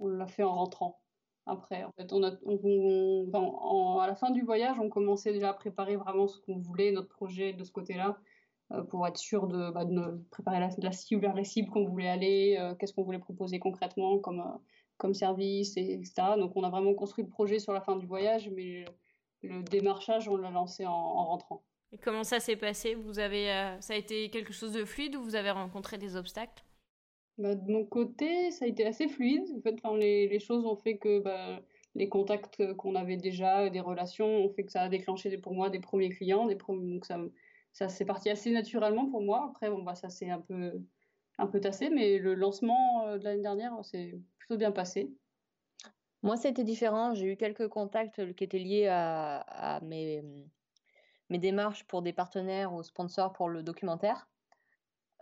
On l'a fait en rentrant. Après, en fait, on a, on- à la fin du voyage, on commençait déjà à préparer vraiment ce qu'on voulait, notre projet de ce côté-là, euh, pour être sûr de, bah, préparer la, la cible, les cibles qu'on voulait aller, euh, qu'est-ce qu'on voulait proposer concrètement comme, comme service, et, etc. Donc, on a vraiment construit le projet sur la fin du voyage, mais le, démarchage, on l'a lancé en, en rentrant.
Et comment ça s'est passé? Vous avez, euh, ça a été quelque chose de fluide ou vous avez rencontré des obstacles?
Bah, de mon côté, ça a été assez fluide. En fait, enfin, les, les choses ont fait que bah, les contacts qu'on avait déjà, des relations, ont fait que ça a déclenché pour moi des premiers clients. Des premiers, donc ça, ça s'est parti assez naturellement pour moi. Après, bon, bah, ça s'est un peu, un peu tassé, mais le lancement euh, de l'année dernière s'est plutôt bien passé.
Moi, c'était différent. J'ai eu quelques contacts qui étaient liés à, à mes, mes démarches pour des partenaires ou sponsors pour le documentaire.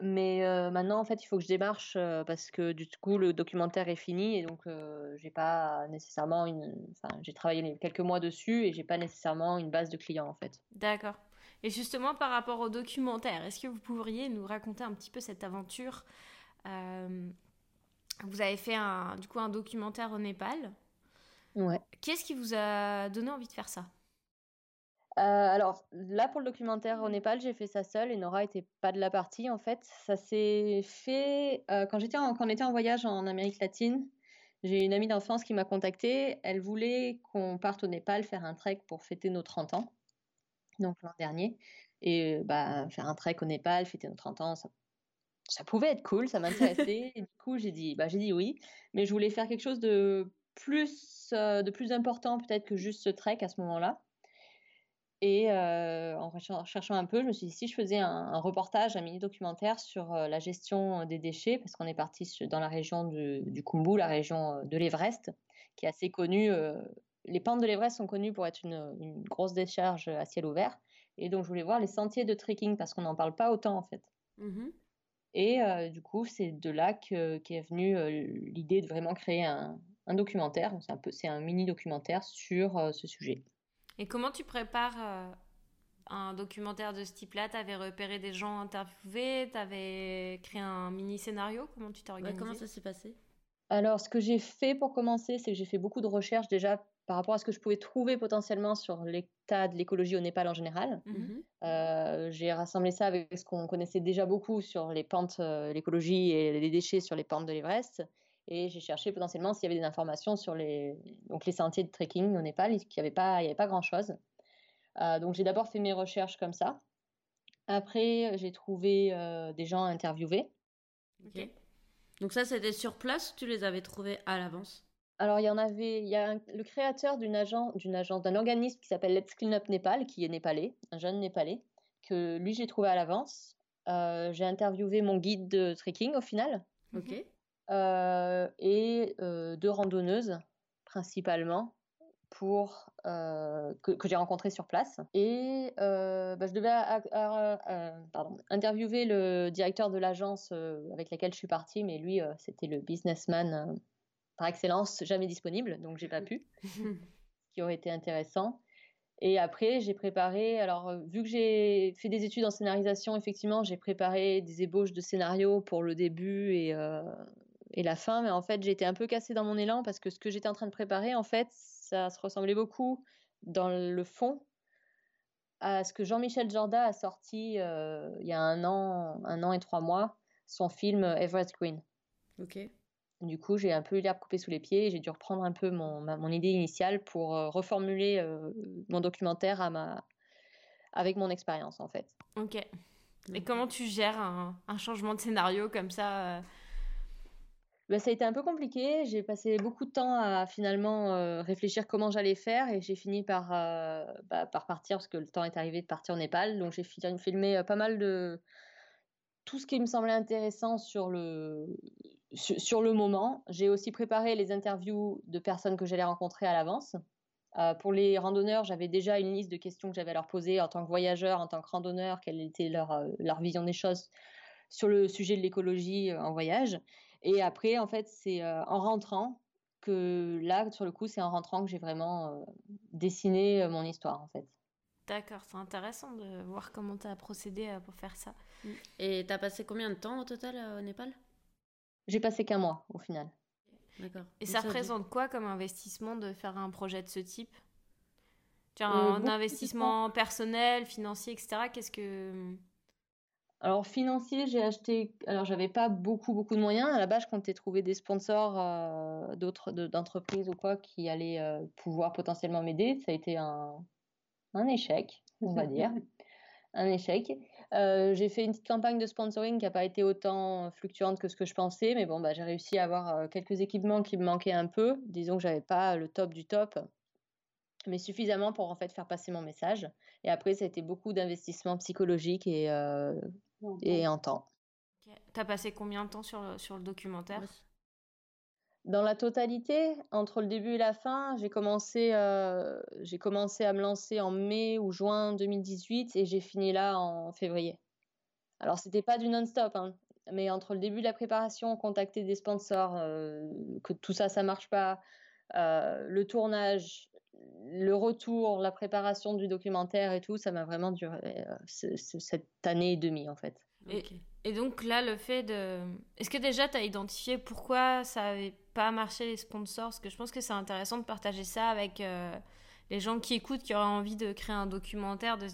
Mais euh, maintenant, en fait, il faut que je démarche euh, parce que du coup, le documentaire est fini et donc euh, j'ai pas nécessairement une. Enfin, j'ai travaillé quelques mois dessus et j'ai pas nécessairement une base de clients en fait.
D'accord. Et justement, par rapport au documentaire, est-ce que vous pourriez nous raconter un petit peu cette aventure Vous avez fait un, du coup un documentaire au Népal.
Ouais.
Qu'est-ce qui vous a donné envie de faire ça?
Euh, alors là, pour le documentaire au Népal, j'ai fait ça seule et Nora était pas de la partie en fait. Ça s'est fait euh, quand j'étais quand on était en voyage en Amérique latine. J'ai une amie d'enfance qui m'a contactée. Elle voulait qu'on parte au Népal faire un trek pour fêter nos 30 ans, donc l'an dernier. Et bah, faire un trek au Népal, fêter nos 30 ans, ça, ça pouvait être cool, ça m'intéressait. et du coup, j'ai dit, bah, j'ai dit oui, mais je voulais faire quelque chose de plus, euh, de plus important peut-être que juste ce trek à ce moment-là. Et euh, en cherchant un peu, je me suis dit si je faisais un, reportage, un mini documentaire sur euh, la gestion des déchets, parce qu'on est parti dans la région du, du Kumbu, la région de l'Everest, qui est assez connue. Les pentes de l'Everest sont connues pour être une, grosse décharge à ciel ouvert. Et donc je voulais voir les sentiers de trekking parce qu'on n'en parle pas autant en fait. Mmh Et du coup, c'est de là qu'est est venue l'idée de vraiment créer un, un documentaire. C'est un, peu, un mini documentaire sur ce sujet.
Et comment tu prépares euh, un documentaire de ce type-là? Tu avais repéré des gens interviewés, tu avais créé un mini scénario? Comment tu t'es organisé?
Comment ça s'est passé?
Alors, ce que j'ai fait pour commencer, c'est que j'ai fait beaucoup de recherches déjà par rapport à ce que je pouvais trouver potentiellement sur l'état de l'écologie au Népal en général. Mhm. Euh, j'ai rassemblé ça avec ce qu'on connaissait déjà beaucoup sur les pentes, euh, l'écologie et les déchets sur les pentes de l'Everest. Et j'ai cherché potentiellement s'il y avait des informations sur les, donc les sentiers de trekking au Népal, il n'y avait pas, il y avait pas grand-chose. Euh, donc j'ai d'abord fait mes recherches comme ça. Après, j'ai trouvé euh, des gens à interviewer.
Ok. Donc ça, c'était sur place tu les avais trouvés à l'avance?
Alors, il y en avait, il y a le créateur d'une agence, d'une agence, d'un organisme qui s'appelle Let's Clean Up Népal, qui est népalais, un jeune népalais, que lui j'ai trouvé à l'avance. Euh, j'ai interviewé mon guide de trekking au final.
Ok.
Euh, et euh, deux randonneuses principalement pour euh, que, j'ai rencontrées sur place. Et bah, je devais pardon, interviewer le directeur de l'agence avec laquelle je suis partie, mais lui, c'était le businessman par excellence, jamais disponible, donc j'ai pas pu, ce qui aurait été intéressant. Et après, j'ai préparé, alors vu que j'ai fait des études en scénarisation, effectivement, j'ai préparé des ébauches de scénarios pour le début et, et la fin, mais en fait, j'étais un peu cassée dans mon élan parce que ce que j'étais en train de préparer, en fait, ça se ressemblait beaucoup dans le fond à ce que Jean-Michel Jorda a sorti euh, il y a un an, un an et trois mois, son film Everest Green.
Ok.
Du coup, j'ai un peu eu l'herbe coupée sous les pieds et j'ai dû reprendre un peu mon, mon idée initiale pour euh, reformuler euh, mon documentaire à ma... avec mon expérience, en fait.
Ok. Et comment tu gères un, un changement de scénario comme ça
bah, ça a été un peu compliqué. J'ai passé beaucoup de temps à finalement euh, réfléchir comment j'allais faire et j'ai fini par, euh, bah, par partir parce que le temps est arrivé de partir au Népal. Donc j'ai filmé euh, pas mal de tout ce qui me semblait intéressant sur le, sur, le moment. J'ai aussi préparé les interviews de personnes que j'allais rencontrer à l'avance. pour les randonneurs, j'avais déjà une liste de questions que j'avais à leur poser en tant que voyageur, en tant que randonneur, quelle était leur, leur vision des choses sur le sujet de l'écologie en voyage. Et après, en fait, c'est euh, en rentrant que là, sur le coup, c'est en rentrant que j'ai vraiment euh, dessiné euh, mon histoire, en fait.
D'accord, c'est intéressant de voir comment tu as procédé pour faire ça.
Mm. Et tu as passé combien de temps au total au Népal?
J'ai passé qu'un mois au final.
D'accord. Et ça, représente quoi comme investissement de faire un projet de ce type? Tu as un investissement personnel, financier, etc. Qu'est-ce que
alors financier, j'ai acheté. Alors j'avais pas beaucoup beaucoup de moyens. À la base, je comptais trouver des sponsors euh, d'autres d'entreprises ou quoi qui allaient euh, pouvoir potentiellement m'aider. Ça a été un, un échec, on va dire, un échec. Euh, j'ai fait une petite campagne de sponsoring qui n'a pas été autant fluctuante que ce que je pensais, mais bon, bah, j'ai réussi à avoir quelques équipements qui me manquaient un peu. Disons que j'avais pas le top du top, mais suffisamment pour en fait faire passer mon message. Et après, ça a été beaucoup d'investissements psychologiques et et en temps.
Tu as passé combien de temps sur le, sur le documentaire?
Dans la totalité, entre le début et la fin, j'ai commencé, euh, j'ai commencé à me lancer en mai ou juin 2018 et j'ai fini là en février. Alors, c'était pas du non-stop, hein, mais entre le début de la préparation, contacter des sponsors, euh, que tout ça, ça marche pas, euh, le tournage, le retour, la préparation du documentaire et tout, ça m'a vraiment duré cette année et demie, en fait.
Et, donc là, le fait de... Est-ce que déjà, tu as identifié pourquoi ça avait pas marché les sponsors Parce que je pense que c'est intéressant de partager ça avec euh, les gens qui écoutent, qui auraient envie de créer un documentaire. De...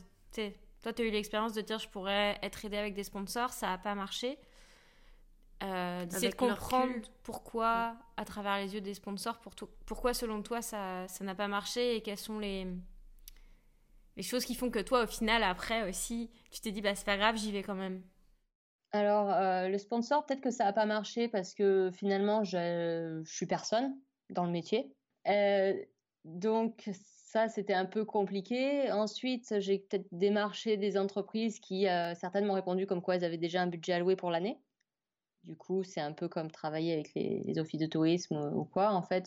Toi, tu as eu l'expérience de dire je pourrais être aidé avec des sponsors, ça n'a pas marché. Euh, D'essayer de comprendre pourquoi, à travers les yeux des sponsors, pour pourquoi selon toi ça n'a pas marché et quelles sont les, les choses qui font que toi, au final, après aussi, tu t'es dit, bah c'est pas grave, j'y vais quand même.
Alors, euh, le sponsor, peut-être que ça n'a pas marché parce que finalement, je, je suis personne dans le métier. Euh, donc, ça, c'était un peu compliqué. Ensuite, j'ai peut-être démarché des entreprises qui, euh, certaines m'ont répondu comme quoi elles avaient déjà un budget alloué pour l'année. Du coup, c'est un peu comme travailler avec les, offices de tourisme ou, quoi. En fait,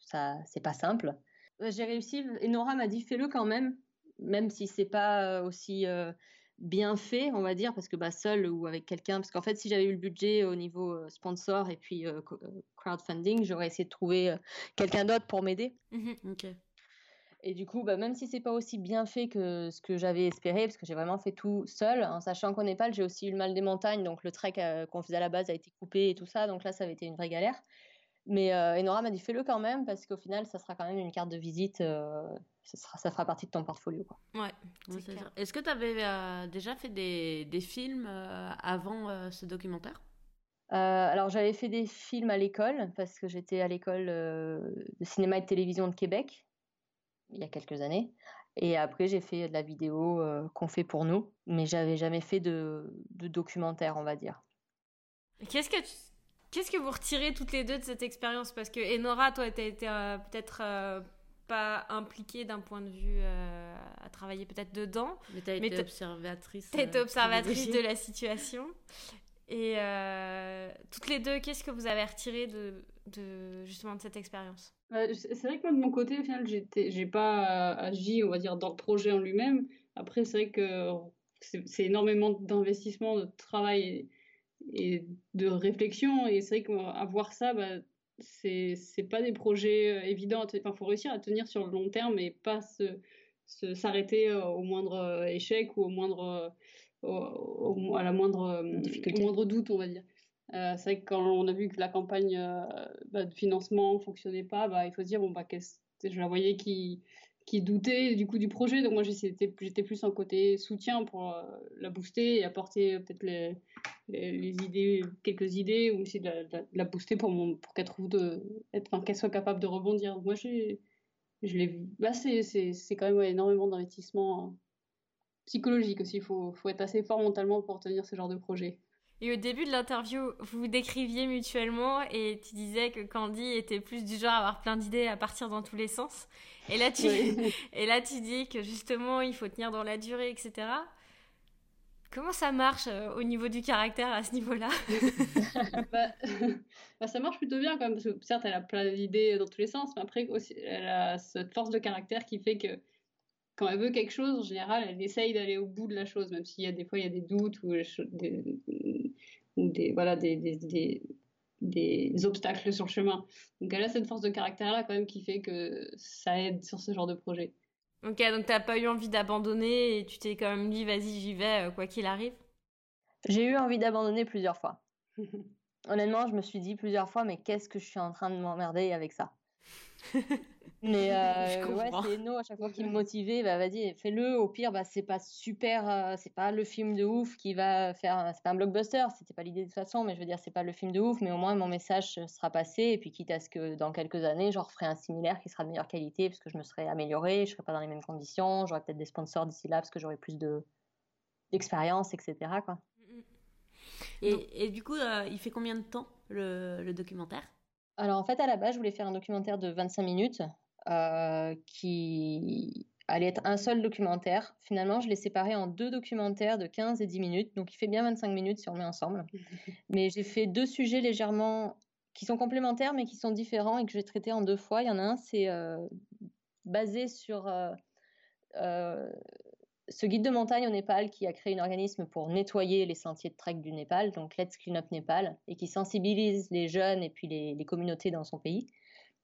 ça, c'est pas simple. J'ai réussi. Et Nora m'a dit fais-le quand même, même si c'est pas aussi bien fait, on va dire, parce que bah, seul ou avec quelqu'un, parce qu'en fait, si j'avais eu le budget au niveau euh, sponsor et puis euh, euh, crowdfunding, j'aurais essayé de trouver quelqu'un d'autre pour m'aider.
Mmh
et du coup, bah, même si c'est pas aussi bien fait que ce que j'avais espéré, parce que j'ai vraiment fait tout seul, en sachant qu'au Népal, j'ai aussi eu le mal des montagnes, donc le trek qu'on faisait à la base a été coupé et tout ça, donc là, ça avait été une vraie galère. Mais Enora m'a dit fais-le quand même, parce qu'au final, ça sera quand même une carte de visite ça, sera, ça fera partie de ton portfolio. Quoi.
Ouais,
Est-ce que tu avais euh, déjà fait des, des films euh, avant euh, ce documentaire?
Alors j'avais fait des films à l'école parce que j'étais à l'école de cinéma et de télévision de Québec il y a quelques années et après j'ai fait de la vidéo qu'on fait pour nous mais j'avais jamais fait de, de documentaire on va dire.
Qu'est-ce que Qu'est-ce que vous retirez toutes les deux de cette expérience? Parce que Enora, toi, tu as été peut-être pas impliquée d'un point de vue euh, à travailler peut-être dedans.
Mais tu as été observatrice.
Tu été euh, observatrice de la situation. Et euh, toutes les deux, qu'est-ce que vous avez retiré de, de justement de cette expérience?
C'est vrai que moi de mon côté, au final, j'ai pas agi, on va dire, dans le projet en lui-même. Après, c'est vrai que c'est énormément d'investissement, de travail et, de réflexion. Et c'est vrai qu'avoir ça, bah, c'est c'est pas des projets euh, évidents. Il faut réussir à tenir sur le long terme et pas se s'arrêter euh, au moindre euh, échec ou au moindre au, à la moindre au moindre doute, on va dire. c'est vrai que quand on a vu que la campagne bah, de financement fonctionnait pas, bah, il faut se dire bon bah je la voyais qui qui doutait du coup du projet. Donc moi j'étais plus en côté soutien pour la booster et apporter peut-être les idées, quelques idées, ou essayer de la, booster pour, qu'elle trouve de, être, qu'elle soit capable de rebondir. Moi, je l'ai. Bah, c'est, c'est, quand même énormément d'investissement psychologique aussi. Il faut, faut être assez fort mentalement pour tenir ce genre de projet.
Et au début de l'interview, vous vous décriviez mutuellement et tu disais que Candy était plus du genre à avoir plein d'idées à partir dans tous les sens. Et là, tu, et là, tu dis que justement, il faut tenir dans la durée, etc. Comment ça marche euh, au niveau du caractère à ce niveau-là?
Bah, bah, Ça marche plutôt bien quand même, parce que certes, elle a plein d'idées dans tous les sens, mais après, aussi, elle a cette force de caractère qui fait que quand elle veut quelque chose, en général, elle essaye d'aller au bout de la chose, même s'il y a des fois il y a des doutes ou des, ou des voilà, des, des, des, obstacles sur le chemin. Donc elle a cette force de caractère-là quand même qui fait que ça aide sur ce genre de projet.
Ok, donc t'as pas eu envie d'abandonner et tu t'es quand même dit vas-y j'y vais euh, quoi qu'il arrive?
J'ai eu envie d'abandonner plusieurs fois. Honnêtement, je me suis dit plusieurs fois mais qu'est-ce que je suis en train de m'emmerder avec ça? Mais euh, ouais, c'est No à chaque fois qui me motivait, bah vas-y, fais-le. Au pire, bah c'est pas super, euh, c'est pas le film de ouf qui va faire, c'est pas un blockbuster, c'était pas l'idée de toute façon, mais je veux dire, c'est pas le film de ouf, mais au moins mon message sera passé. Et puis quitte à ce que dans quelques années, j'en referai un similaire qui sera de meilleure qualité parce que je me serai améliorée, je serai pas dans les mêmes conditions, j'aurai peut-être des sponsors d'ici là parce que j'aurai plus de d'expérience, etc. Quoi.
Et, et, du coup, euh, il fait combien de temps le, le documentaire?
Alors en fait, à la base, je voulais faire un documentaire de 25 minutes euh, qui allait être un seul documentaire. Finalement, je l'ai séparé en deux documentaires de 15 et 10 minutes, donc il fait bien 25 minutes si on le met ensemble. Mais j'ai fait deux sujets légèrement qui sont complémentaires mais qui sont différents et que j'ai traité en deux fois. Il y en a un, c'est basé sur ce guide de montagne au Népal qui a créé un organisme pour nettoyer les sentiers de trek du Népal, donc Let's Clean Up Népal, et qui sensibilise les jeunes et puis les, communautés dans son pays.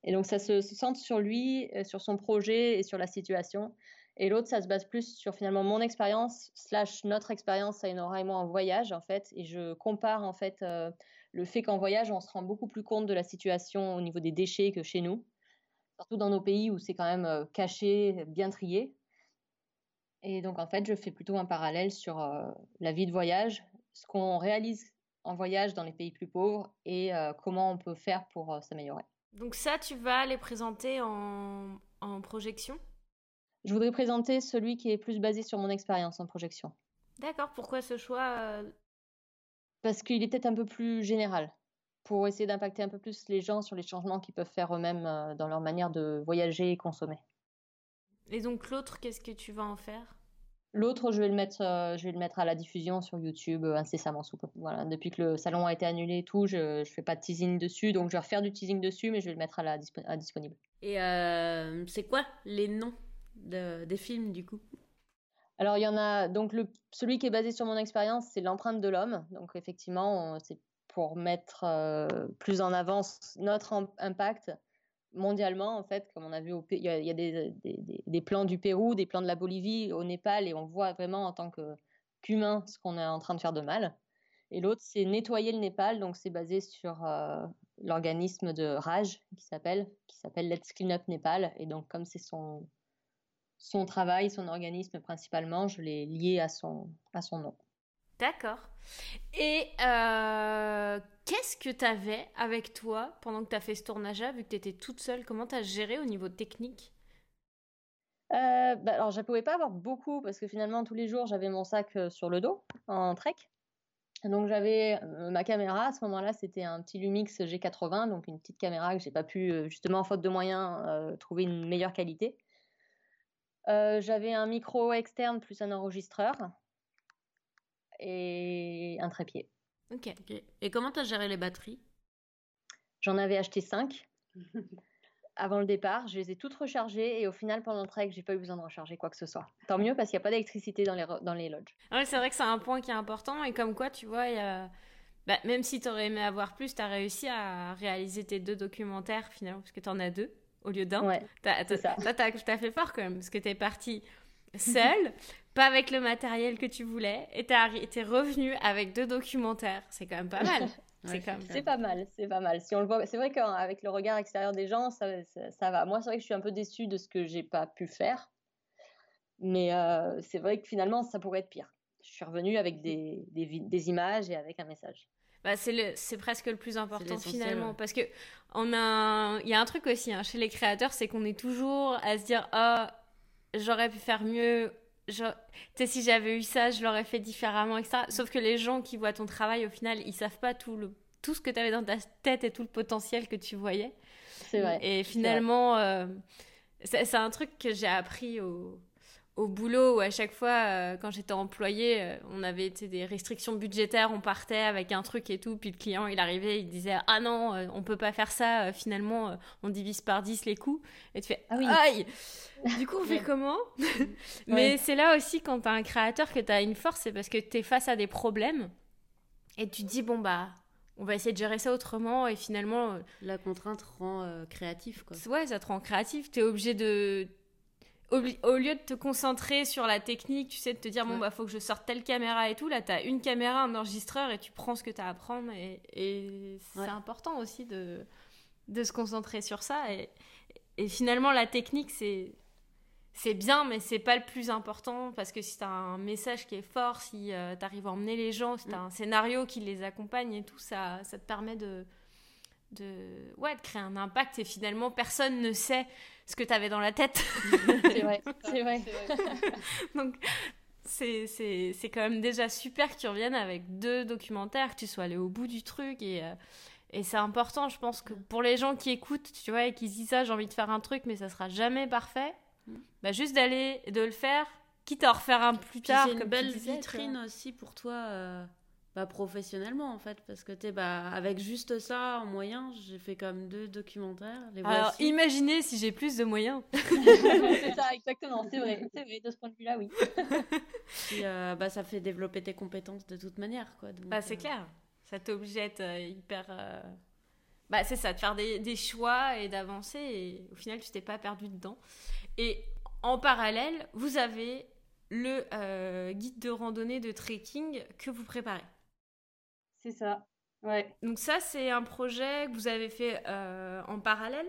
Et donc ça se, centre sur lui, euh, sur son projet et sur la situation. Et l'autre, ça se base plus sur finalement mon expérience slash notre expérience à Enora et moi en voyage en fait. Et je compare en fait euh, le fait qu'en voyage, on se rend beaucoup plus compte de la situation au niveau des déchets que chez nous, surtout dans nos pays où c'est quand même euh, caché, bien trié. Et donc, en fait, je fais plutôt un parallèle sur euh, la vie de voyage, ce qu'on réalise en voyage dans les pays plus pauvres et euh, comment on peut faire pour euh, s'améliorer.
Donc ça, tu vas les présenter en, en projection?
Je voudrais présenter celui qui est plus basé sur mon expérience en projection.
D'accord, pourquoi ce choix
Parce qu'il est peut-être un peu plus général, pour essayer d'impacter un peu plus les gens sur les changements qu'ils peuvent faire eux-mêmes dans leur manière de voyager et consommer.
Et donc l'autre, qu'est-ce que tu vas en faire?
L'autre, je vais le mettre, euh, je vais le mettre à la diffusion sur YouTube euh, incessamment sous peu. Voilà, depuis que le salon a été annulé et tout, je, ne fais pas de teasing dessus, donc je vais refaire du teasing dessus, mais je vais le mettre à la à disponible.
Et euh, c'est quoi les noms des films du coup?
Alors il y en a donc le celui qui est basé sur mon expérience, c'est l'empreinte de l'homme. Donc effectivement, c'est pour mettre plus en avant notre impact mondialement, en fait, comme on a vu, au, il y a, il y a des, des, des, plans du Pérou, des plans de la Bolivie, au Népal, et on voit vraiment en tant qu'humain ce qu'on est en train de faire de mal. Et l'autre, c'est nettoyer le Népal, donc c'est basé sur euh, l'organisme de Raj qui s'appelle qui s'appelle Let's Clean Up Népal. Et donc, comme c'est son son travail, son organisme principalement, je l'ai lié à son à son nom.
D'accord. Et euh, qu'est-ce que tu avais avec toi pendant que tu as fait ce tournage-là, vu que tu étais toute seule? Comment tu as géré au niveau technique?
Euh, bah, Alors, je ne pouvais pas avoir beaucoup parce que finalement, tous les jours, j'avais mon sac euh, sur le dos en trek. Donc, j'avais ma caméra. À ce moment-là, c'était un petit Lumix G80, donc une petite caméra que j'ai pas pu, justement, faute de moyens, trouver une meilleure qualité. j'avais un micro externe plus un enregistreur et un trépied.
Ok. Et comment tu as géré les batteries?
J'en avais acheté 5 avant le départ. Je les ai toutes rechargées et au final, pendant le trek, j'ai pas eu besoin de recharger quoi que ce soit. Tant mieux parce qu'il n'y a pas d'électricité dans les, dans les lodges.
Ouais, c'est vrai que c'est un point qui est important et comme quoi, tu vois, y a... bah, même si tu aurais aimé avoir plus, tu as réussi à réaliser tes deux documentaires finalement parce que tu en as deux au lieu d'un.
Ouais,
c'est ça. Toi, tu as fait fort quand même parce que tu es parti seul, pas avec le matériel que tu voulais, et t'es revenu avec deux documentaires. C'est quand même pas mal.
c'est pas mal, c'est pas mal. Si on le voit, c'est vrai qu'avec le regard extérieur des gens, ça, ça, va. Moi, c'est vrai que je suis un peu déçue de ce que j'ai pas pu faire, mais euh, c'est vrai que finalement, ça pourrait être pire. Je suis revenue avec des, des, des images et avec un message.
Bah, c'est presque le plus important finalement parce que on a il y a un truc aussi hein, chez les créateurs c'est qu'on est toujours à se dire oh j'aurais pu faire mieux. Tu sais, si j'avais eu ça, je l'aurais fait différemment, etc. Sauf que les gens qui voient ton travail, au final, ils savent pas tout, le, tout ce que tu avais dans ta tête et tout le potentiel que tu voyais.
C'est vrai.
Et finalement, euh, c'est un truc que j'ai appris au, au boulot où à chaque fois, euh, quand j'étais employée, euh, on avait des restrictions budgétaires, on partait avec un truc et tout, puis le client il arrivait, il disait ah non, euh, on peut pas faire ça, finalement on divise par 10 les coûts, et tu fais ah oui. aïe, du coup on fait comment Mais c'est là aussi quand tu as un créateur que tu as une force, c'est parce que tu es face à des problèmes et tu te dis bon bah on va essayer de gérer ça autrement et finalement
la contrainte rend créatif quoi.
Ouais, ça te rend créatif, tu es obligé de au, lieu de te concentrer sur la technique, tu sais, de te dire, bon, bah, faut que je sorte telle caméra et tout, là, tu as une caméra, un enregistreur et tu prends ce que tu as à apprendre. Et, c'est important aussi de, de se concentrer sur ça. Et, et finalement, la technique, c'est. C'est bien, mais c'est pas le plus important parce que si tu as un message qui est fort, si euh, tu arrives à emmener les gens, si tu as mm. un scénario qui les accompagne et tout, ça, ça te permet de, de, ouais, de créer un impact et finalement personne ne sait ce que tu avais dans la tête.
c'est vrai, c'est vrai.
Donc, c'est quand même déjà super que tu reviennes avec deux documentaires, que tu sois allé au bout du truc. Et, euh, et c'est important, je pense, que pour les gens qui écoutent, tu vois, et qui disent ça, j'ai envie de faire un truc, mais ça sera jamais parfait, mm. bah, juste d'aller, de le faire, quitte à en refaire un plus tard.
C'est une belle vitrine aussi pour toi. Euh, bah, professionnellement en fait parce que tu bah avec juste ça en moyen j'ai fait comme deux documentaires
les alors imaginez si j'ai plus de moyens.
C'est ça exactement c'est vrai c'est vrai de ce point de vue là oui.
Puis, euh, bah ça fait développer tes compétences de toute manière quoi
bah c'est euh, clair. Ça t'oblige à être euh, hyper bah c'est ça de faire des, des choix et d'avancer et au final tu t'es pas perdu dedans. Et en parallèle vous avez le guide de randonnée de trekking que vous préparez
c'est ça. Ouais.
Donc ça, c'est un projet que vous avez fait euh, en parallèle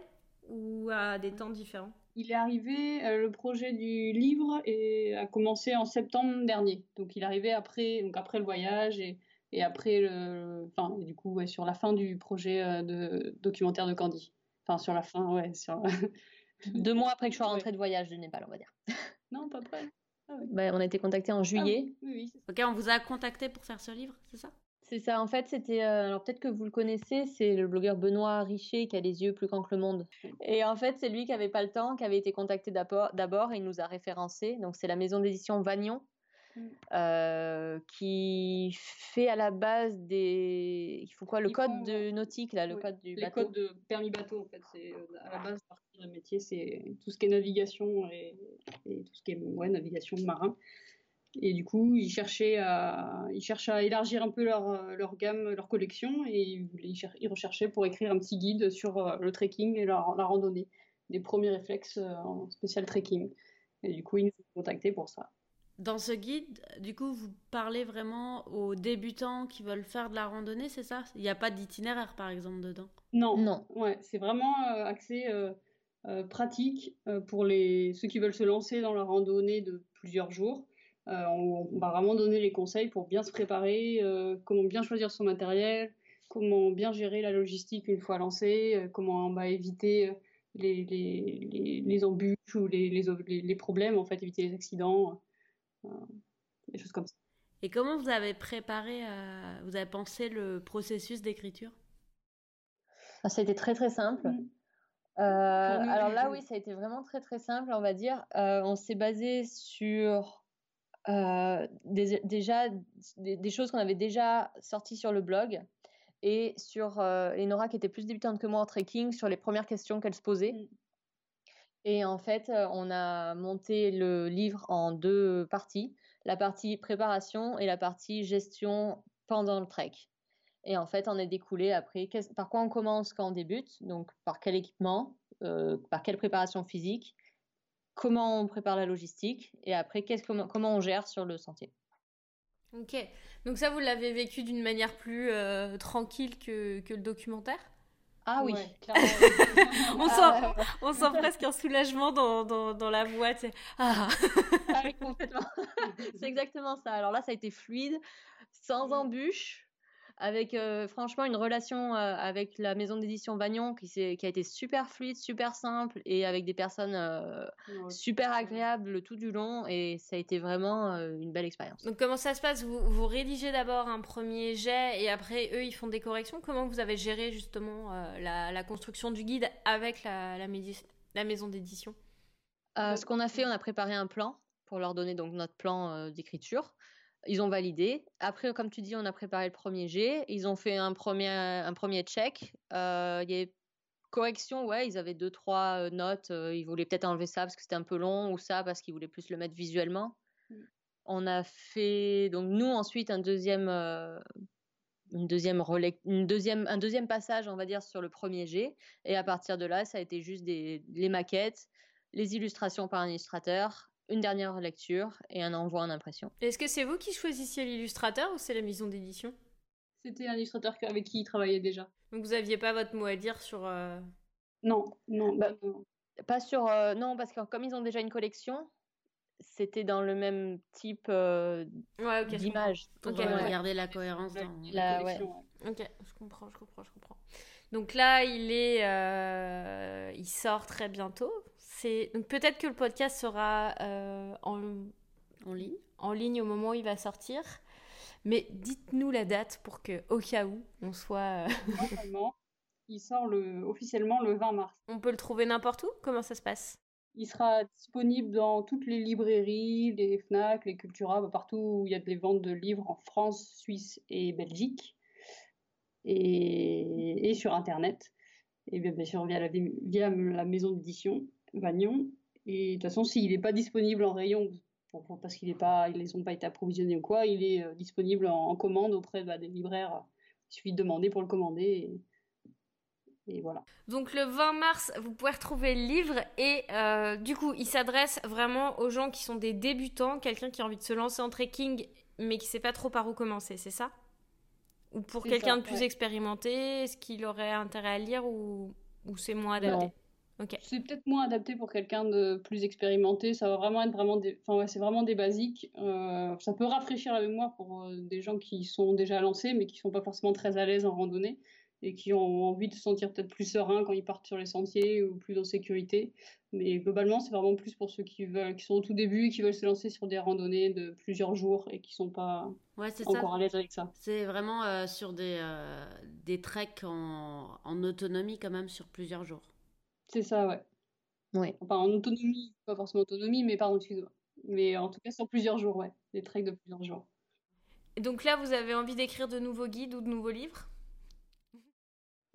ou à des temps différents?
Il est arrivé, euh, le projet du livre et a commencé en septembre dernier. Donc il est arrivé après, donc après le voyage et, et après le, enfin du coup ouais, sur la fin du projet euh, de documentaire de Candy. Enfin sur la fin, ouais, sur
deux mois après que je sois rentrée de voyage de Népal, on va dire.
Non, pas près.
Ah bah, on a été contacté en juillet.
Ah oui, oui, ok, on vous a contacté pour faire ce livre, c'est ça?
C'est ça, en fait, c'était. Euh, alors peut-être que vous le connaissez, c'est le blogueur Benoît Richer qui a les yeux plus grands que le monde. Et en fait, c'est lui qui avait pas le temps, qui avait été contacté d'abord et il nous a référencé. Donc c'est la maison d'édition Vagnon mmh. euh, qui fait à la base des. Il faut quoi Le code de nautique, là, le code du
Les codes de permis bateau, en fait. C'est euh, à la base, du métier, c'est tout ce qui est navigation et, et tout ce qui est ouais, navigation marin. Et du coup, ils cherchaient à, ils cherchaient à élargir un peu leur, leur gamme, leur collection, et ils, recherchaient pour écrire un petit guide sur euh, le trekking et la, la randonnée, des premiers réflexes euh, en spécial trekking. Et du coup, ils nous ont contactés pour ça.
Dans ce guide, du coup, vous parlez vraiment aux débutants qui veulent faire de la randonnée, c'est ça? Il n'y a pas d'itinéraire, par exemple, dedans?
Non, non. Ouais, c'est vraiment euh, axé pratique pour les, ceux qui veulent se lancer dans la randonnée de plusieurs jours euh, on, va vraiment donner les conseils pour bien se préparer, euh, comment bien choisir son matériel, comment bien gérer la logistique une fois lancé, euh, comment on va éviter les, les, les, embûches ou les, les, problèmes, en fait, éviter les accidents, des choses comme ça.
Et comment vous avez préparé, vous avez pensé le processus d'écriture?
Ah, Ça a été très très simple. Mm. alors là, oui, ça a été vraiment très très simple, on va dire. on s'est basé sur euh, des, déjà des, choses qu'on avait déjà sorties sur le blog et sur euh, Enora qui était plus débutante que moi en trekking sur les premières questions qu'elle se posait. Mm. Et en fait, euh, on a monté le livre en deux parties, la partie préparation et la partie gestion pendant le trek. Et en fait, on est découlé après par quoi on commence quand on débute, donc par quel équipement, par quelle préparation physique, comment on prépare la logistique et après comment, comment on gère sur le sentier.
Ok, donc ça vous l'avez vécu d'une manière plus euh, tranquille que, que, le documentaire?
Ah oui,
on, sent, on sent presque un soulagement dans, dans, dans la voix. Ah.
ah oui, complètement. C'est exactement ça. Alors là, ça a été fluide, sans mm. embûches avec euh, franchement une relation euh, avec la maison d'édition Vagnon qui, qui a été super fluide, super simple et avec des personnes euh, super agréables tout du long et ça a été vraiment une belle expérience.
Donc comment ça se passe? Vous, vous, rédigez d'abord un premier jet et après eux ils font des corrections? Comment vous avez géré justement la, construction du guide avec la, la, la maison d'édition?
Ce qu'on a fait, on a préparé un plan pour leur donner donc notre plan d'écriture. Ils ont validé. Après, comme tu dis, on a préparé le premier G. Ils ont fait un premier, un premier check. Euh, il y a correction, ouais, ils avaient deux, trois euh, notes. Euh, ils voulaient peut-être enlever ça parce que c'était un peu long ou ça parce qu'ils voulaient plus le mettre visuellement. Mm. On a fait, donc nous, ensuite, un deuxième, une deuxième une deuxième, un deuxième passage, on va dire, sur le premier G. Et à partir de là, ça a été juste des, les maquettes, les illustrations par un illustrateur une dernière lecture et un envoi en impression.
Est-ce que c'est vous qui choisissiez l'illustrateur ou c'est la maison d'édition?
C'était un illustrateur avec qui il travaillait déjà.
Donc vous aviez pas votre mot à dire sur... Euh,
non, non, bah,
Pas sur... Euh, non, parce que comme ils ont déjà une collection, c'était dans le même type euh,
ouais,
d'image.
Pour garder la cohérence dans
la, collection.
Ok, je comprends, je comprends, je comprends. Donc là, il est, il sort très bientôt donc peut-être que le podcast sera euh, en,
en ligne,
en ligne au moment où il va sortir. Mais dites-nous la date pour que, au cas où, on soit.
Euh, il sort le, officiellement le 20 mars.
On peut le trouver n'importe où? Comment ça se passe?
Il sera disponible dans toutes les librairies, les FNAC, les Cultura, partout où il y a des ventes de livres en France, Suisse et Belgique. Et, sur Internet. Et bien, sûr via la, via la maison d'édition Vagnon. Et de toute façon, s'il n'est pas disponible en rayon, parce qu'ils n'ont pas été approvisionnés ou quoi, il est euh, disponible en, commande auprès bah, des libraires. Il suffit de demander pour le commander. Et, voilà.
Donc le 20 mars, vous pouvez retrouver le livre et euh, du coup, il s'adresse vraiment aux gens qui sont des débutants, quelqu'un qui a envie de se lancer en trekking mais qui ne sait pas trop par où commencer, c'est ça? Ou pour quelqu'un de plus expérimenté, est-ce qu'il aurait intérêt à lire ou, ou c'est moins adapté?
C'est peut-être moins adapté pour quelqu'un de plus expérimenté. Ça va vraiment être vraiment des, enfin ouais, c'est vraiment des basiques. Euh, ça peut rafraîchir la mémoire pour euh, des gens qui sont déjà lancés, mais qui sont pas forcément très à l'aise en randonnée et qui ont envie de se sentir peut-être plus serein quand ils partent sur les sentiers ou plus en sécurité. Mais globalement, c'est vraiment plus pour ceux qui veulent, qui sont au tout début, qui veulent se lancer sur des randonnées de plusieurs jours et qui sont pas encore à l'aise avec ça.
C'est vraiment euh, sur des, des treks en, en autonomie quand même sur plusieurs jours.
C'est ça, ouais.
Ouais.
Enfin, en autonomie, pas forcément autonomie, mais pardon, excuse-moi. Mais en tout cas, sur plusieurs jours, ouais. Des treks de plusieurs jours.
Et donc là, vous avez envie d'écrire de nouveaux guides ou de nouveaux livres?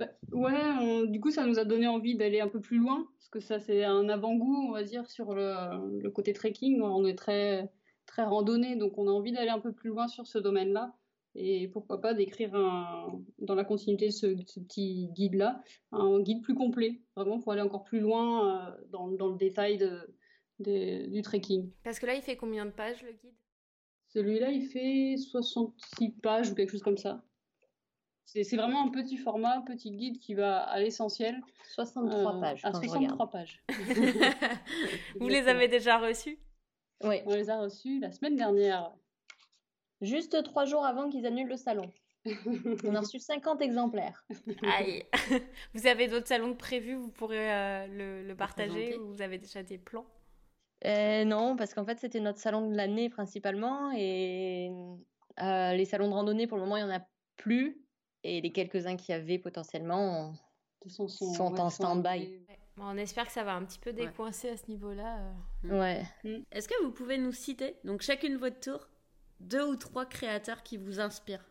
Bah, Ouais, du coup, ça nous a donné envie d'aller un peu plus loin, parce que ça, c'est un avant-goût, on va dire, sur le, le côté trekking. On est très, très randonné, donc on a envie d'aller un peu plus loin sur ce domaine-là et pourquoi pas d'écrire dans la continuité de ce, petit guide-là, un guide plus complet, vraiment pour aller encore plus loin euh, dans, le détail de, du trekking.
Parce que là, il fait combien de pages le guide?
Celui-là, il fait 66 pages ou quelque chose comme ça. C'est vraiment un petit format, petit guide qui va à l'essentiel.
63 euh, pages.
À 63 pages.
Vous les avez déjà reçus?
Oui.
On les a reçus la semaine dernière.
Juste trois jours avant qu'ils annulent le salon. On a reçu 50 exemplaires.
Aïe. Vous avez d'autres salons prévus Vous pourrez euh, le, partager ou vous avez déjà des plans?
Euh, Non, parce qu'en fait, c'était notre salon de l'année principalement. Et euh, les salons de randonnée, pour le moment, il n'y en a plus. Et les quelques-uns qu'il y avait potentiellement sont, en stand-by.
on espère que ça va un petit peu décoincer à ce niveau-là.
Ouais.
Mm. Est-ce que vous pouvez nous citer, donc chacune votre tour, deux ou trois créateurs qui vous inspirent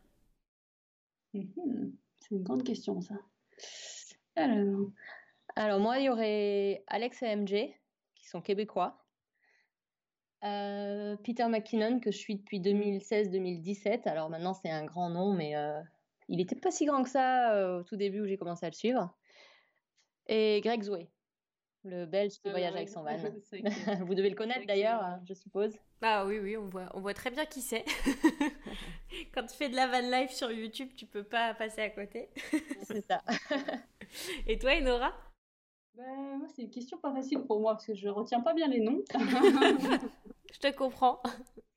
mhm. C'est une grande question, ça.
Alors... Alors, moi, il y aurait Alex et MJ, qui sont québécois. Euh, Peter McKinnon, que je suis depuis 2016-2017. Alors maintenant, c'est un grand nom, mais euh, il n'était pas si grand que ça euh, au tout début où j'ai commencé à le suivre. Et Greg Zoé, le Belge qui voyage avec son van. Vous devez le connaître d'ailleurs, je suppose.
Bah oui, oui, on voit, on voit très bien qui c'est. Quand tu fais de la van life sur YouTube, tu peux pas passer à côté.
c'est ça.
Et toi, Enora?
Ben, moi, c'est une question pas facile pour moi parce que je retiens pas bien les noms.
Je te comprends.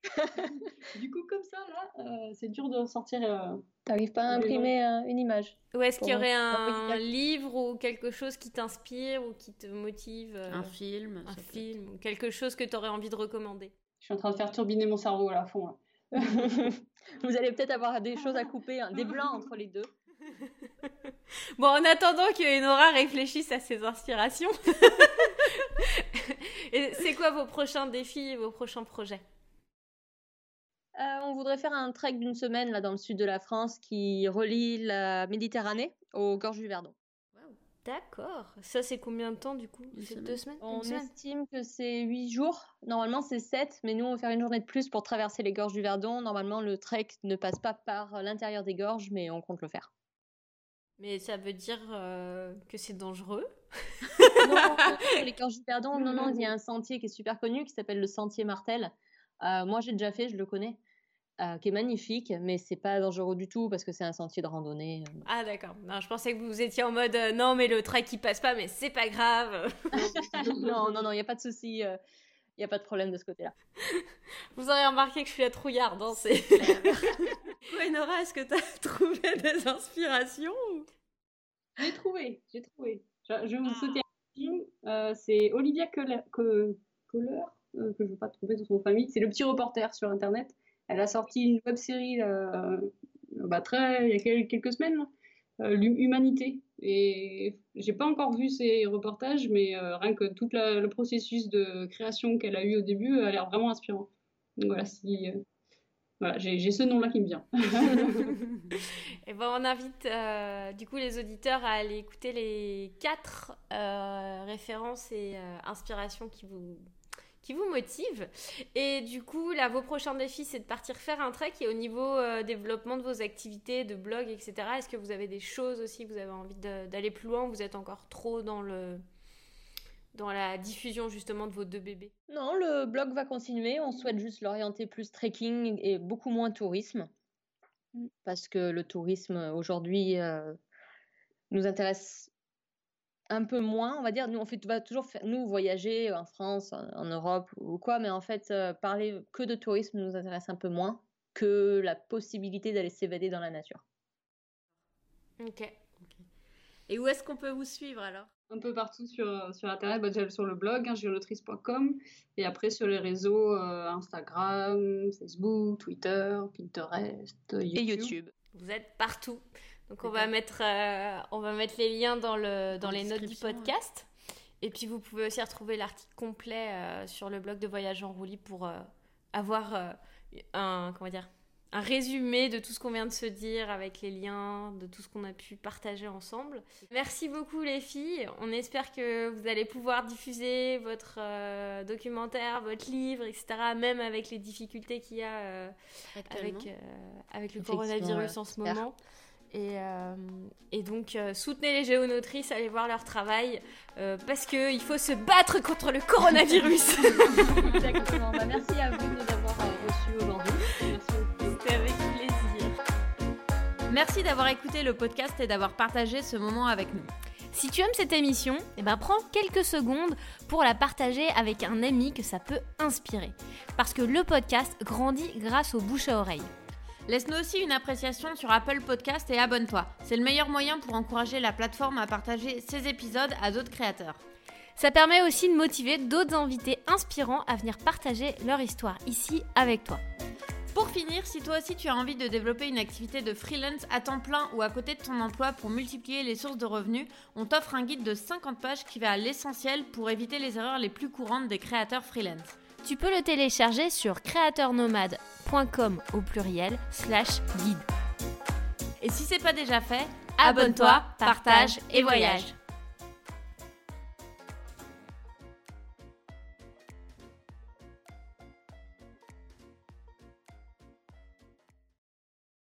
du coup, comme ça, là, euh, c'est dur de sortir. Euh,
T'arrives pas à imprimer euh, une image
Ou est-ce qu'il y aurait un, livre ou quelque chose qui t'inspire ou qui te motive
Un film.
Un film ou quelque chose que tu aurais envie de recommander?
Je suis en train de faire turbiner mon cerveau à la fond.
Vous allez peut-être avoir des choses à couper, hein, des blancs entre les deux.
Bon, en attendant que Enora réfléchisse à ses inspirations, c'est quoi vos prochains défis et vos prochains projets?
Euh, on voudrait faire un trek d'une semaine là dans le sud de la France qui relie la Méditerranée aux gorges du Verdon.
D'accord. Ça, c'est combien de temps du coup C'est deux semaines
On estime que c'est huit jours. Normalement, c'est sept, mais nous, on va faire une journée de plus pour traverser les gorges du Verdon. Normalement, le trek ne passe pas par l'intérieur des gorges, mais on compte le faire.
Mais ça veut dire euh, que c'est dangereux?
Non, les Verdon, non, non, il y a un sentier qui est super connu qui s'appelle le sentier Martel. Euh, moi, j'ai déjà fait, je le connais. Euh, qui est magnifique, mais c'est pas dangereux du tout parce que c'est un sentier de randonnée.
Euh. Ah d'accord. Je pensais que vous étiez en mode non mais le train qui passe pas, mais c'est pas grave.
non non non, il y a pas de souci, il y a pas de problème de ce côté-là.
Vous aurez remarqué que je suis la trouillarde, hein, c'est.
Nora, est-ce que tu as trouvé des inspirations
J'ai trouvé, j'ai trouvé. Je, vais vous souhaiter un c'est Olivia Kohler, que, que je ne veux pas trouver sur son famille. C'est le petit reporter sur Internet. Elle a sorti une web série euh, bah, il y a quelques semaines l'humanité. Et j'ai pas encore vu ces reportages, mais rien que tout le processus de création qu'elle a eu au début a l'air vraiment inspirant. Donc voilà, si j'ai ce nom-là qui me vient.
Et ben, on invite euh, du coup les auditeurs à aller écouter les quatre euh, références et euh, inspirations qui vous, qui vous motivent. Et du coup, là, vos prochains défis, c'est de partir faire un trek. Et au niveau développement de vos activités, de blog, etc., est-ce que vous avez des choses aussi, vous avez envie d'aller plus loin Vous êtes encore trop dans le dans la diffusion justement de vos deux bébés?
Non, le blog va continuer. On souhaite juste l'orienter plus trekking et beaucoup moins tourisme. Mmh. Parce que le tourisme aujourd'hui euh, nous intéresse un peu moins, on va dire. Nous, on fait, va toujours faire, nous voyager en France, en, Europe ou quoi, mais en fait, euh, parler que de tourisme nous intéresse un peu moins que la possibilité d'aller s'évader dans la nature.
Ok. Et où est-ce qu'on peut vous suivre alors?
Un peu partout sur, sur Internet, bah, déjà sur le blog, hein, et après sur les réseaux euh, Instagram, Facebook, Twitter, Pinterest, YouTube. Et YouTube.
Vous êtes partout. Donc on va, mettre, euh, on va mettre les liens dans, le, dans les notes du podcast. Et puis vous pouvez aussi retrouver l'article complet euh, sur le blog de Voyage en roulis pour avoir un, comment dire, un résumé de tout ce qu'on vient de se dire avec les liens, de tout ce qu'on a pu partager ensemble. Merci beaucoup les filles. On espère que vous allez pouvoir diffuser votre euh, documentaire, votre livre, etc. Même avec les difficultés qu'il y a euh, avec, euh, avec le coronavirus en ce moment. Et, et, donc, soutenez les géonotrices, allez voir leur travail, parce qu'il faut se battre contre le coronavirus.
Exactement. Bah, merci à vous de nous avoir reçus aujourd'hui.
Merci d'avoir écouté le podcast et d'avoir partagé ce moment avec nous.
Si tu aimes cette émission, eh ben prends quelques secondes pour la partager avec un ami que ça peut inspirer. Parce que le podcast grandit grâce aux bouche à oreille.
Laisse-nous aussi une appréciation sur Apple Podcast et abonne-toi. C'est le meilleur moyen pour encourager la plateforme à partager ses épisodes à d'autres créateurs.
Ça permet aussi de motiver d'autres invités inspirants à venir partager leur histoire ici avec toi.
Pour finir, si toi aussi tu as envie de développer une activité de freelance à temps plein ou à côté de ton emploi pour multiplier les sources de revenus, on t'offre un guide de 50 pages qui va à l'essentiel pour éviter les erreurs les plus courantes des créateurs freelance.
Tu peux le télécharger sur créateurnomade.com au pluriel slash guide.
Et si c'est pas déjà fait, abonne-toi, partage et voyage.